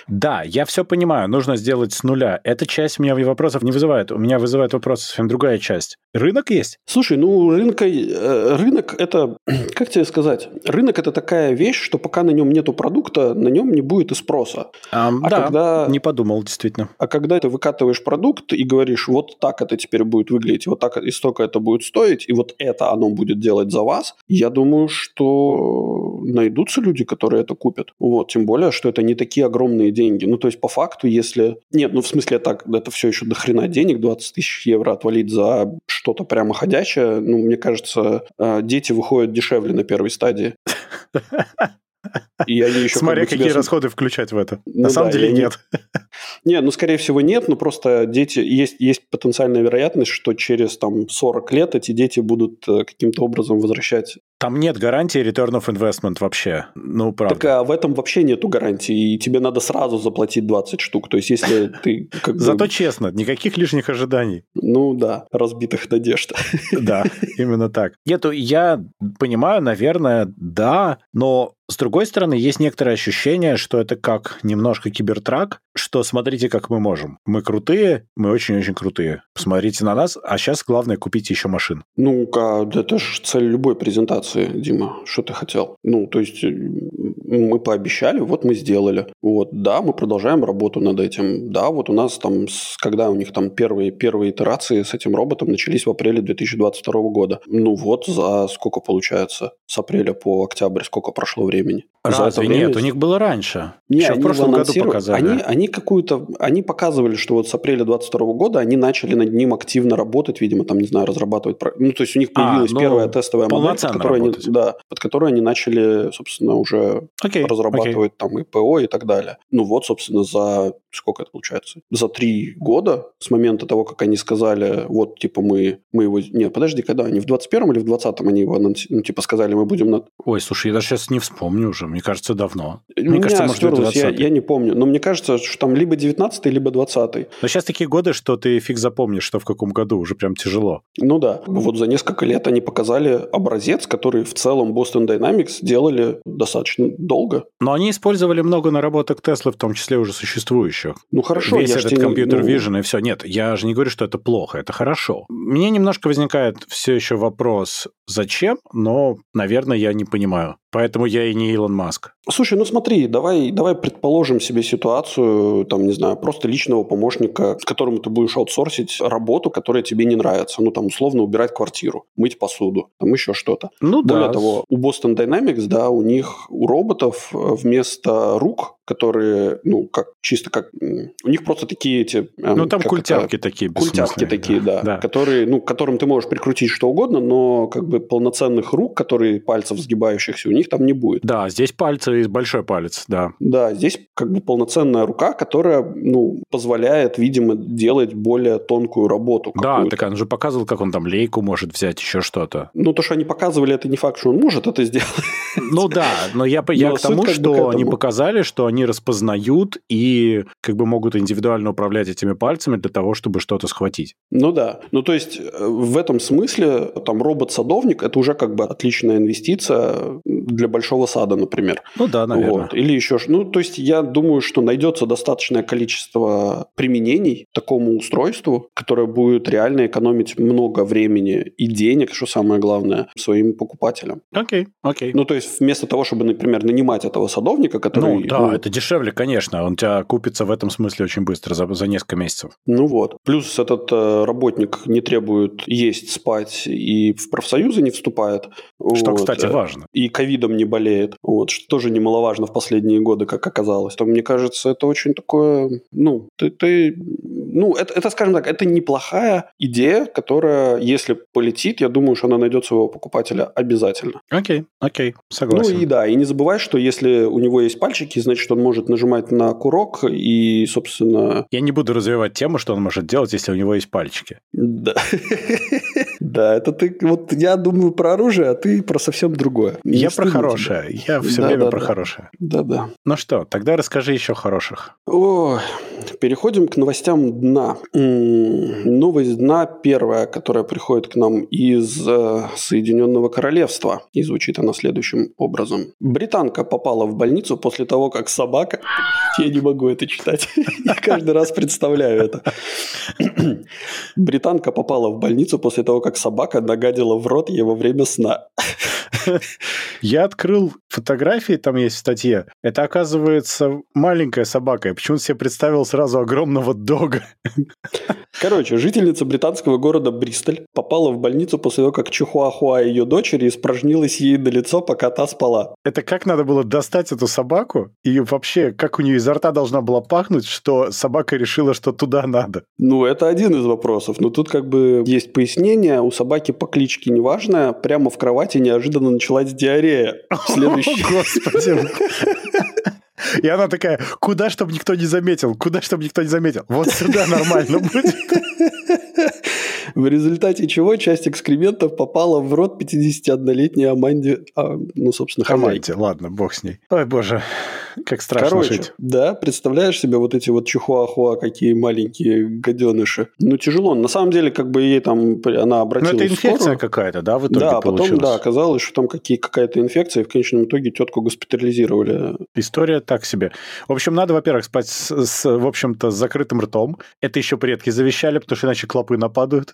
Да, я все понимаю, нужно сделать с нуля. Эта часть у меня вопросов не вызывает. У меня вызывает вопросы совсем другая часть. Рынок есть? Слушай, ну, рынка, э, рынок это, как тебе сказать, рынок это такая вещь, что пока на нем нету продукта, на нем не будет и спроса. А, А да, когда- не подумал, действительно. А когда ты выкатываешь продукт и говоришь, вот так это теперь будет выглядеть, вот так и столько это будет стоить, и вот это оно будет делать за вас, я думаю, что найдутся люди, которые это купят. Вот, тем более, что это не такие огромные деньги. Ну, то есть, по факту, если... Нет, ну, в смысле, так, это все еще до хрена денег, 20 тысяч евро отвалить за что-то прямо ходячее, ну, мне кажется, э, дети выходят дешевле на первой стадии. И они еще как Смотря бы тебе какие с- расходы включать в это. Ну На самом да, деле нет. Не, ну, скорее всего, нет, но просто дети... Есть, есть потенциальная вероятность, что через там 40 лет эти дети будут э, каким-то образом возвращать. Там нет гарантии return of investment вообще. Ну, правда. Так а в этом вообще нету гарантии, и тебе надо сразу заплатить 20 штук. То есть, если ты как бы... Зато честно, никаких лишних ожиданий. Ну да, разбитых надежд. Да, именно так. Нет, я понимаю, наверное, да, но с другой стороны, есть некоторое ощущение, что это как немножко кибертрак, что смотрите, как мы можем. Мы крутые, мы очень-очень крутые. Посмотрите на нас, а сейчас главное купить еще машин. Ну, ка- да это же цель любой презентации, Дима. Что ты хотел? Ну, то есть, мы пообещали, вот мы сделали. Вот, да, мы продолжаем работу над этим. Да, вот у нас там, когда у них там первые, первые итерации с этим роботом начались в апреле 2022 года. Ну вот, за сколько получается? С апреля по октябрь сколько прошло времени? Это Разве время- нет? У них было раньше. Не, Еще в прошлом году показали. Они, они какую-то... Они показывали, что вот с апреля 22 года они начали над ним активно работать, видимо, там, не знаю, разрабатывать... Ну, то есть у них А, появилась ну, первая тестовая модель, под которой, они, да, под которой они начали, собственно, уже окей. разрабатывать там и ПО и так далее. Ну вот, собственно, за сколько это получается, за три года с момента того, как они сказали, вот, типа, мы, мы его... Нет, подожди, когда? Они в 21-м или в 20-м они его, ну, типа, сказали, мы будем... На... Ой, слушай, я даже сейчас не вспомню уже, мне кажется, давно. Мне кажется, может, я, я не помню, но мне кажется, что там либо 19-й, либо 20-й. Но сейчас такие годы, что ты фиг запомнишь, что в каком году, уже прям тяжело. Ну да, вот за несколько лет они показали образец, который в целом Boston Dynamics делали достаточно долго. Но они использовали много наработок Теслы, в том числе уже существующих. Ну хорошо, Весь этот тебе, компьютер ну... Vision и все. Нет, я же не говорю, что это плохо, это хорошо. Мне немножко возникает все еще вопрос, зачем, но, наверное, я не понимаю. Поэтому я и не Илон Маск. Слушай, ну смотри, давай, давай предположим себе ситуацию, там, не знаю, просто личного помощника, которому ты будешь аутсорсить работу, которая тебе не нравится. Ну, там, условно, убирать квартиру, мыть посуду, там еще что-то. Ну Более да. того, у Boston Dynamics, да, у них, у роботов вместо рук, которые, ну, как чисто как... У них просто такие эти... эм, Ну, там как культявки это, такие бессмысленные, такие, да, да. которые, ну, к которым ты можешь прикрутить что угодно, но как бы полноценных рук, которые пальцев сгибающихся, у них там не будет. Да, здесь пальцы и большой палец, да. Да, здесь как бы полноценная рука, которая, ну, позволяет, видимо, делать более тонкую работу. Да, так он же показывал, как он там лейку может взять, еще что-то. Ну, то, что они показывали, это не факт, что он может это сделать. Ну да, но я, я Но к тому, что к они показали, что они распознают и как бы могут индивидуально управлять этими пальцами для того, чтобы что-то схватить. Ну да. Ну, то есть, э, в этом смысле, там, робот-садовник – это уже как бы отличная инвестиция для большого сада, например. Ну да, наверное. Вот. Или еще... Ну, то есть, я думаю, что найдется достаточное количество применений такому устройству, которое будет реально экономить много времени и денег, что самое главное, своим покупателям. Окей, окей. Ну, то есть, вместо того, чтобы, например, нанимать этого садовника, который... Ну, да, это дешевле, конечно. Он тебя купится в этом смысле очень быстро, за, за несколько месяцев. Ну вот. Плюс этот э, работник не требует есть, спать и в профсоюзы не вступает. Что, Вот. кстати, важно. И ковидом не болеет. Вот, что тоже немаловажно в последние годы, как оказалось. То, мне кажется, это очень такое... Ну, ты... ты ну, это, это, скажем так, это неплохая идея, которая, если полетит, я думаю, что она найдет своего покупателя обязательно. Окей, окей, согласен. Ну и да, и не забывай, что если у него есть пальчики, значит, он может нажимать на курок и, собственно, Я не буду развивать тему, что он может делать, если у него есть пальчики. Да. Да, это ты, вот я думаю про оружие, а ты про совсем другое. Я про хорошее. Я все Да, время да, про да. хорошее. Да-да. Ну что, тогда расскажи еще хороших. Ой, переходим к новостям дна. Новость дна первая, которая приходит к нам из э, Соединенного Королевства. И звучит она следующим образом. Британка попала в больницу после того, как собака... Я не могу это читать. Я каждый раз представляю это. Британка попала в больницу после того, как собака нагадила в рот ей во время сна. Я открыл фотографии, там есть в статье. Это, оказывается, маленькая собака. Я почему-то себе представил сразу огромного дога. Короче, жительница британского города Бристоль попала в больницу после того, как Чихуахуа ее дочери испражнилась ей на лицо, пока та спала. Это как надо было достать эту собаку? И вообще, как у нее изо рта должна была пахнуть, что собака решила, что туда надо? Ну, это один из вопросов. Но тут как бы есть пояснение. У собаки по кличке неважно, прямо в кровати неожиданно началась диарея. Следующий... О, Господи. И она такая, куда, чтобы никто не заметил? Куда, чтобы никто не заметил? Вот сюда нормально будет. В результате чего часть экскрементов попала в рот 51-летней Аманде, а, ну, собственно. Хамайте, ладно, бог с ней. Ой, боже, как страшно Короче, жить. да, представляешь себе вот эти вот чихуахуа, какие маленькие гаденыши. Ну, тяжело. На самом деле, как бы ей там, она Ну, обратилась это в инфекция какая-то, да, в итоге Да, а потом, да, оказалось, что там какие, какая-то инфекция, и в конечном итоге тетку госпитализировали. История так себе. В общем, надо, во-первых, спать с, с, в общем-то, с закрытым ртом. Это еще предки завещали, потому что иначе клопы нападают.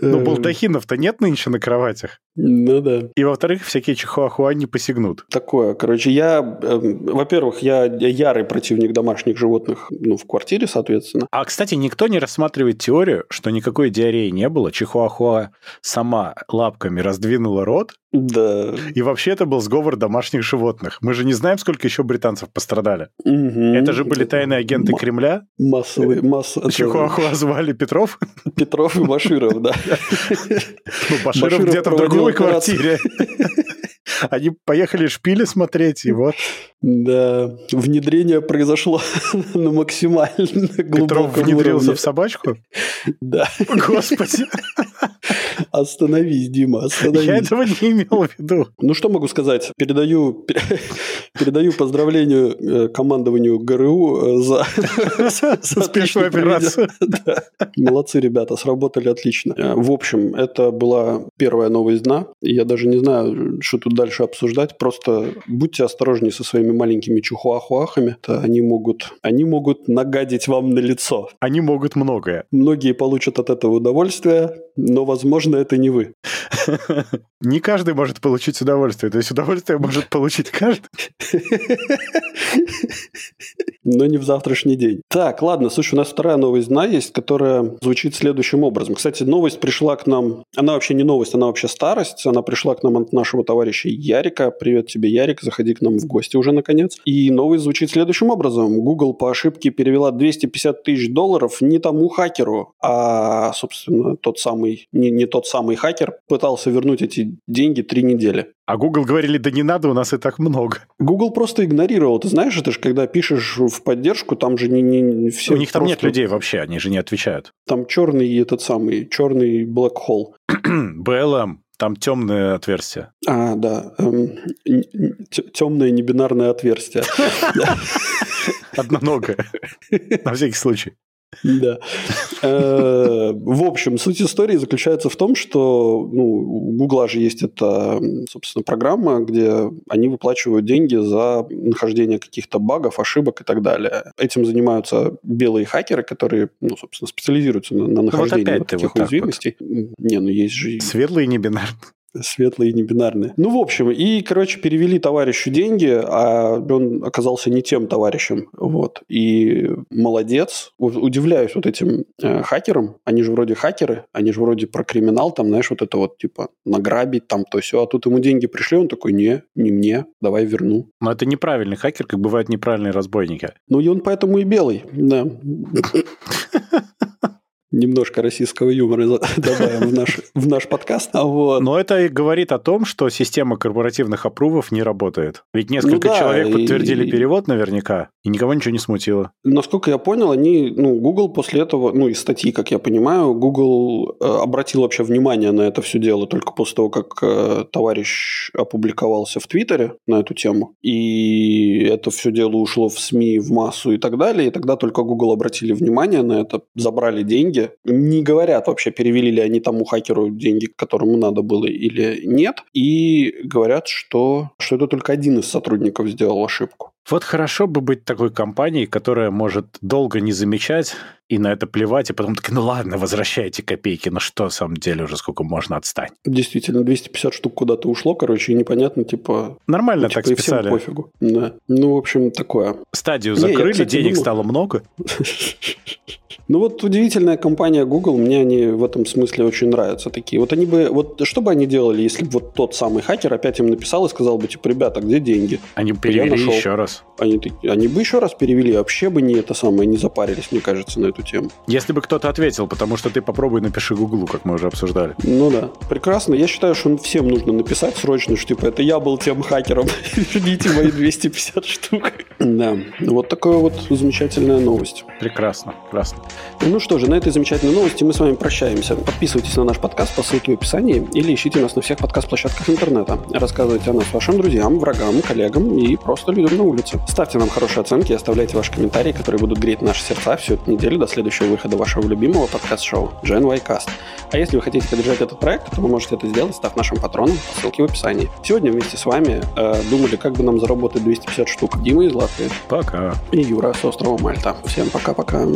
Ну, Э, балдахинов-то нет нынче на кроватях. Ну да. И, во-вторых, всякие чихуахуа не посягнут. Такое. Короче, я, эм, во-первых, я, ярый противник домашних животных, ну, в квартире, соответственно. А, кстати, никто не рассматривает теорию, что никакой диареи не было. Чихуахуа сама лапками раздвинула рот, Да. и вообще это был сговор домашних животных. Мы же не знаем, сколько еще британцев пострадали. Это же были тайные агенты М- Кремля. Массовый, масса... Чихуахуа звали Петров. Петров и Баширов, да. Ну, Баширов где-то в другой квартире. Они поехали шпили смотреть, и вот. Да, внедрение произошло на максимально глубоком Петров внедрился в собачку? Да. Господи, Остановись, Дима, остановись. я этого не имел в виду. Ну, что могу сказать? Передаю, пер- передаю поздравлению э, командованию ГРУ э, за, За успешную операцию. Да. Молодцы, ребята, сработали отлично. Э, В общем, это была первая новость дна. Я даже не знаю, что тут дальше обсуждать. Просто будьте осторожнее со своими маленькими чухуахуахами. Они могут, они могут нагадить вам на лицо. Они могут многое. Многие получат от этого удовольствие, но, возможно, это не вы. Не каждый может получить удовольствие. То есть удовольствие может получить каждый. Но не в завтрашний день. Так, ладно, слушай, у нас вторая новость дна есть, которая звучит следующим образом. Кстати, новость пришла к нам... Она вообще не новость, она вообще старость. Она пришла к нам от нашего товарища Ярика. Привет тебе, Ярик, заходи к нам в гости уже, наконец. И новость звучит следующим образом. Google по ошибке перевела 250 тысяч долларов не тому хакеру, а, собственно, тот самый, не, не тот самый хакер пытался вернуть эти деньги три недели. А Google говорили, да не надо, у нас и так много. Google просто игнорировал. Ты знаешь, это же когда пишешь в поддержку, там же не, не все. у них там нет людей вообще, они же не отвечают. Там черный этот самый, черный black hole. BLM, там темное отверстие. А, да. темное небинарное отверстие. Одноногое. На всякий случай. Да. Э, В общем, суть истории заключается в том, что ну, у Гугла же есть эта, собственно, программа, где они выплачивают деньги за нахождение каких-то багов, ошибок и так далее. Этим занимаются белые хакеры, которые, ну, собственно, специализируются на, на нахождении вот таких вот так вот. уязвимостей. Не, ну есть же... Светлый и небинарный. Светлые и небинарные. Ну, в общем, и, короче, перевели товарищу деньги, а он оказался не тем товарищем. Вот. И молодец. Удивляюсь вот этим э, хакерам. Они же вроде хакеры, они же вроде про криминал, там, знаешь, вот это вот, типа, награбить, там, то все. А тут ему деньги пришли, он такой, не, не мне, давай верну. Но это неправильный хакер, как бывают неправильные разбойники. Ну, и он поэтому и белый, да. Немножко российского юмора добавим в наш, в наш подкаст. А Вот. Но это и говорит о том, что система корпоративных опрувов не работает. Ведь несколько Ну да, человек и- подтвердили перевод наверняка, и никого ничего не смутило. Насколько я понял, они, ну, Google после этого, ну, из статьи, как я понимаю, Google э, обратил вообще внимание на это все дело только после того, как э, товарищ опубликовался в Твиттере на эту тему. И это все дело ушло в СМИ, в массу и так далее. И тогда только Google обратили внимание на это, забрали деньги. Не говорят вообще, перевели ли они тому хакеру деньги, которому надо было или нет. И говорят, что, что это только один из сотрудников сделал ошибку. Вот хорошо бы быть такой компанией, которая может долго не замечать и на это плевать, и потом так, ну ладно, возвращайте копейки, ну что, в самом деле, уже сколько можно отстань. Действительно, 250 штук куда-то ушло, короче, и непонятно, типа, Нормально ну, так типа, и всем списали. пофигу. Да. Ну, в общем, такое. Стадию Не, я, закрыли, кстати, денег думал- стало много. Ну вот удивительная компания Google, мне они в этом смысле очень нравятся такие. Вот они бы, вот что бы они делали, если бы вот тот самый хакер опять им написал и сказал бы, типа, ребята, где деньги? Они перевели нашел. еще раз. Они, они бы еще раз перевели, вообще бы не это самое, не запарились, мне кажется, на эту тему. Если бы кто-то ответил, потому что ты попробуй напиши Гуглу, как мы уже обсуждали. Ну да, прекрасно. Я считаю, что всем нужно написать срочно, что типа это я был тем хакером. Верните мои 250 штук. Да, вот такая вот замечательная новость. Прекрасно, прекрасно. Ну что же, на этой замечательной новости мы с вами прощаемся. Подписывайтесь на наш подкаст по ссылке в описании или ищите нас на всех подкаст-площадках интернета. Рассказывайте о нас вашим друзьям, врагам, коллегам и просто людям на улице. Ставьте нам хорошие оценки и оставляйте ваши комментарии, которые будут греть наши сердца всю эту неделю до следующего выхода вашего любимого подкаст-шоу Gen Y Cast. А если вы хотите поддержать этот проект, то вы можете это сделать, став нашим патроном по ссылке в описании. Сегодня вместе с вами э, думали, как бы нам заработать 250 штук. Дима из Латвии Пока. и Юра с острова Мальта. Всем пока-пока.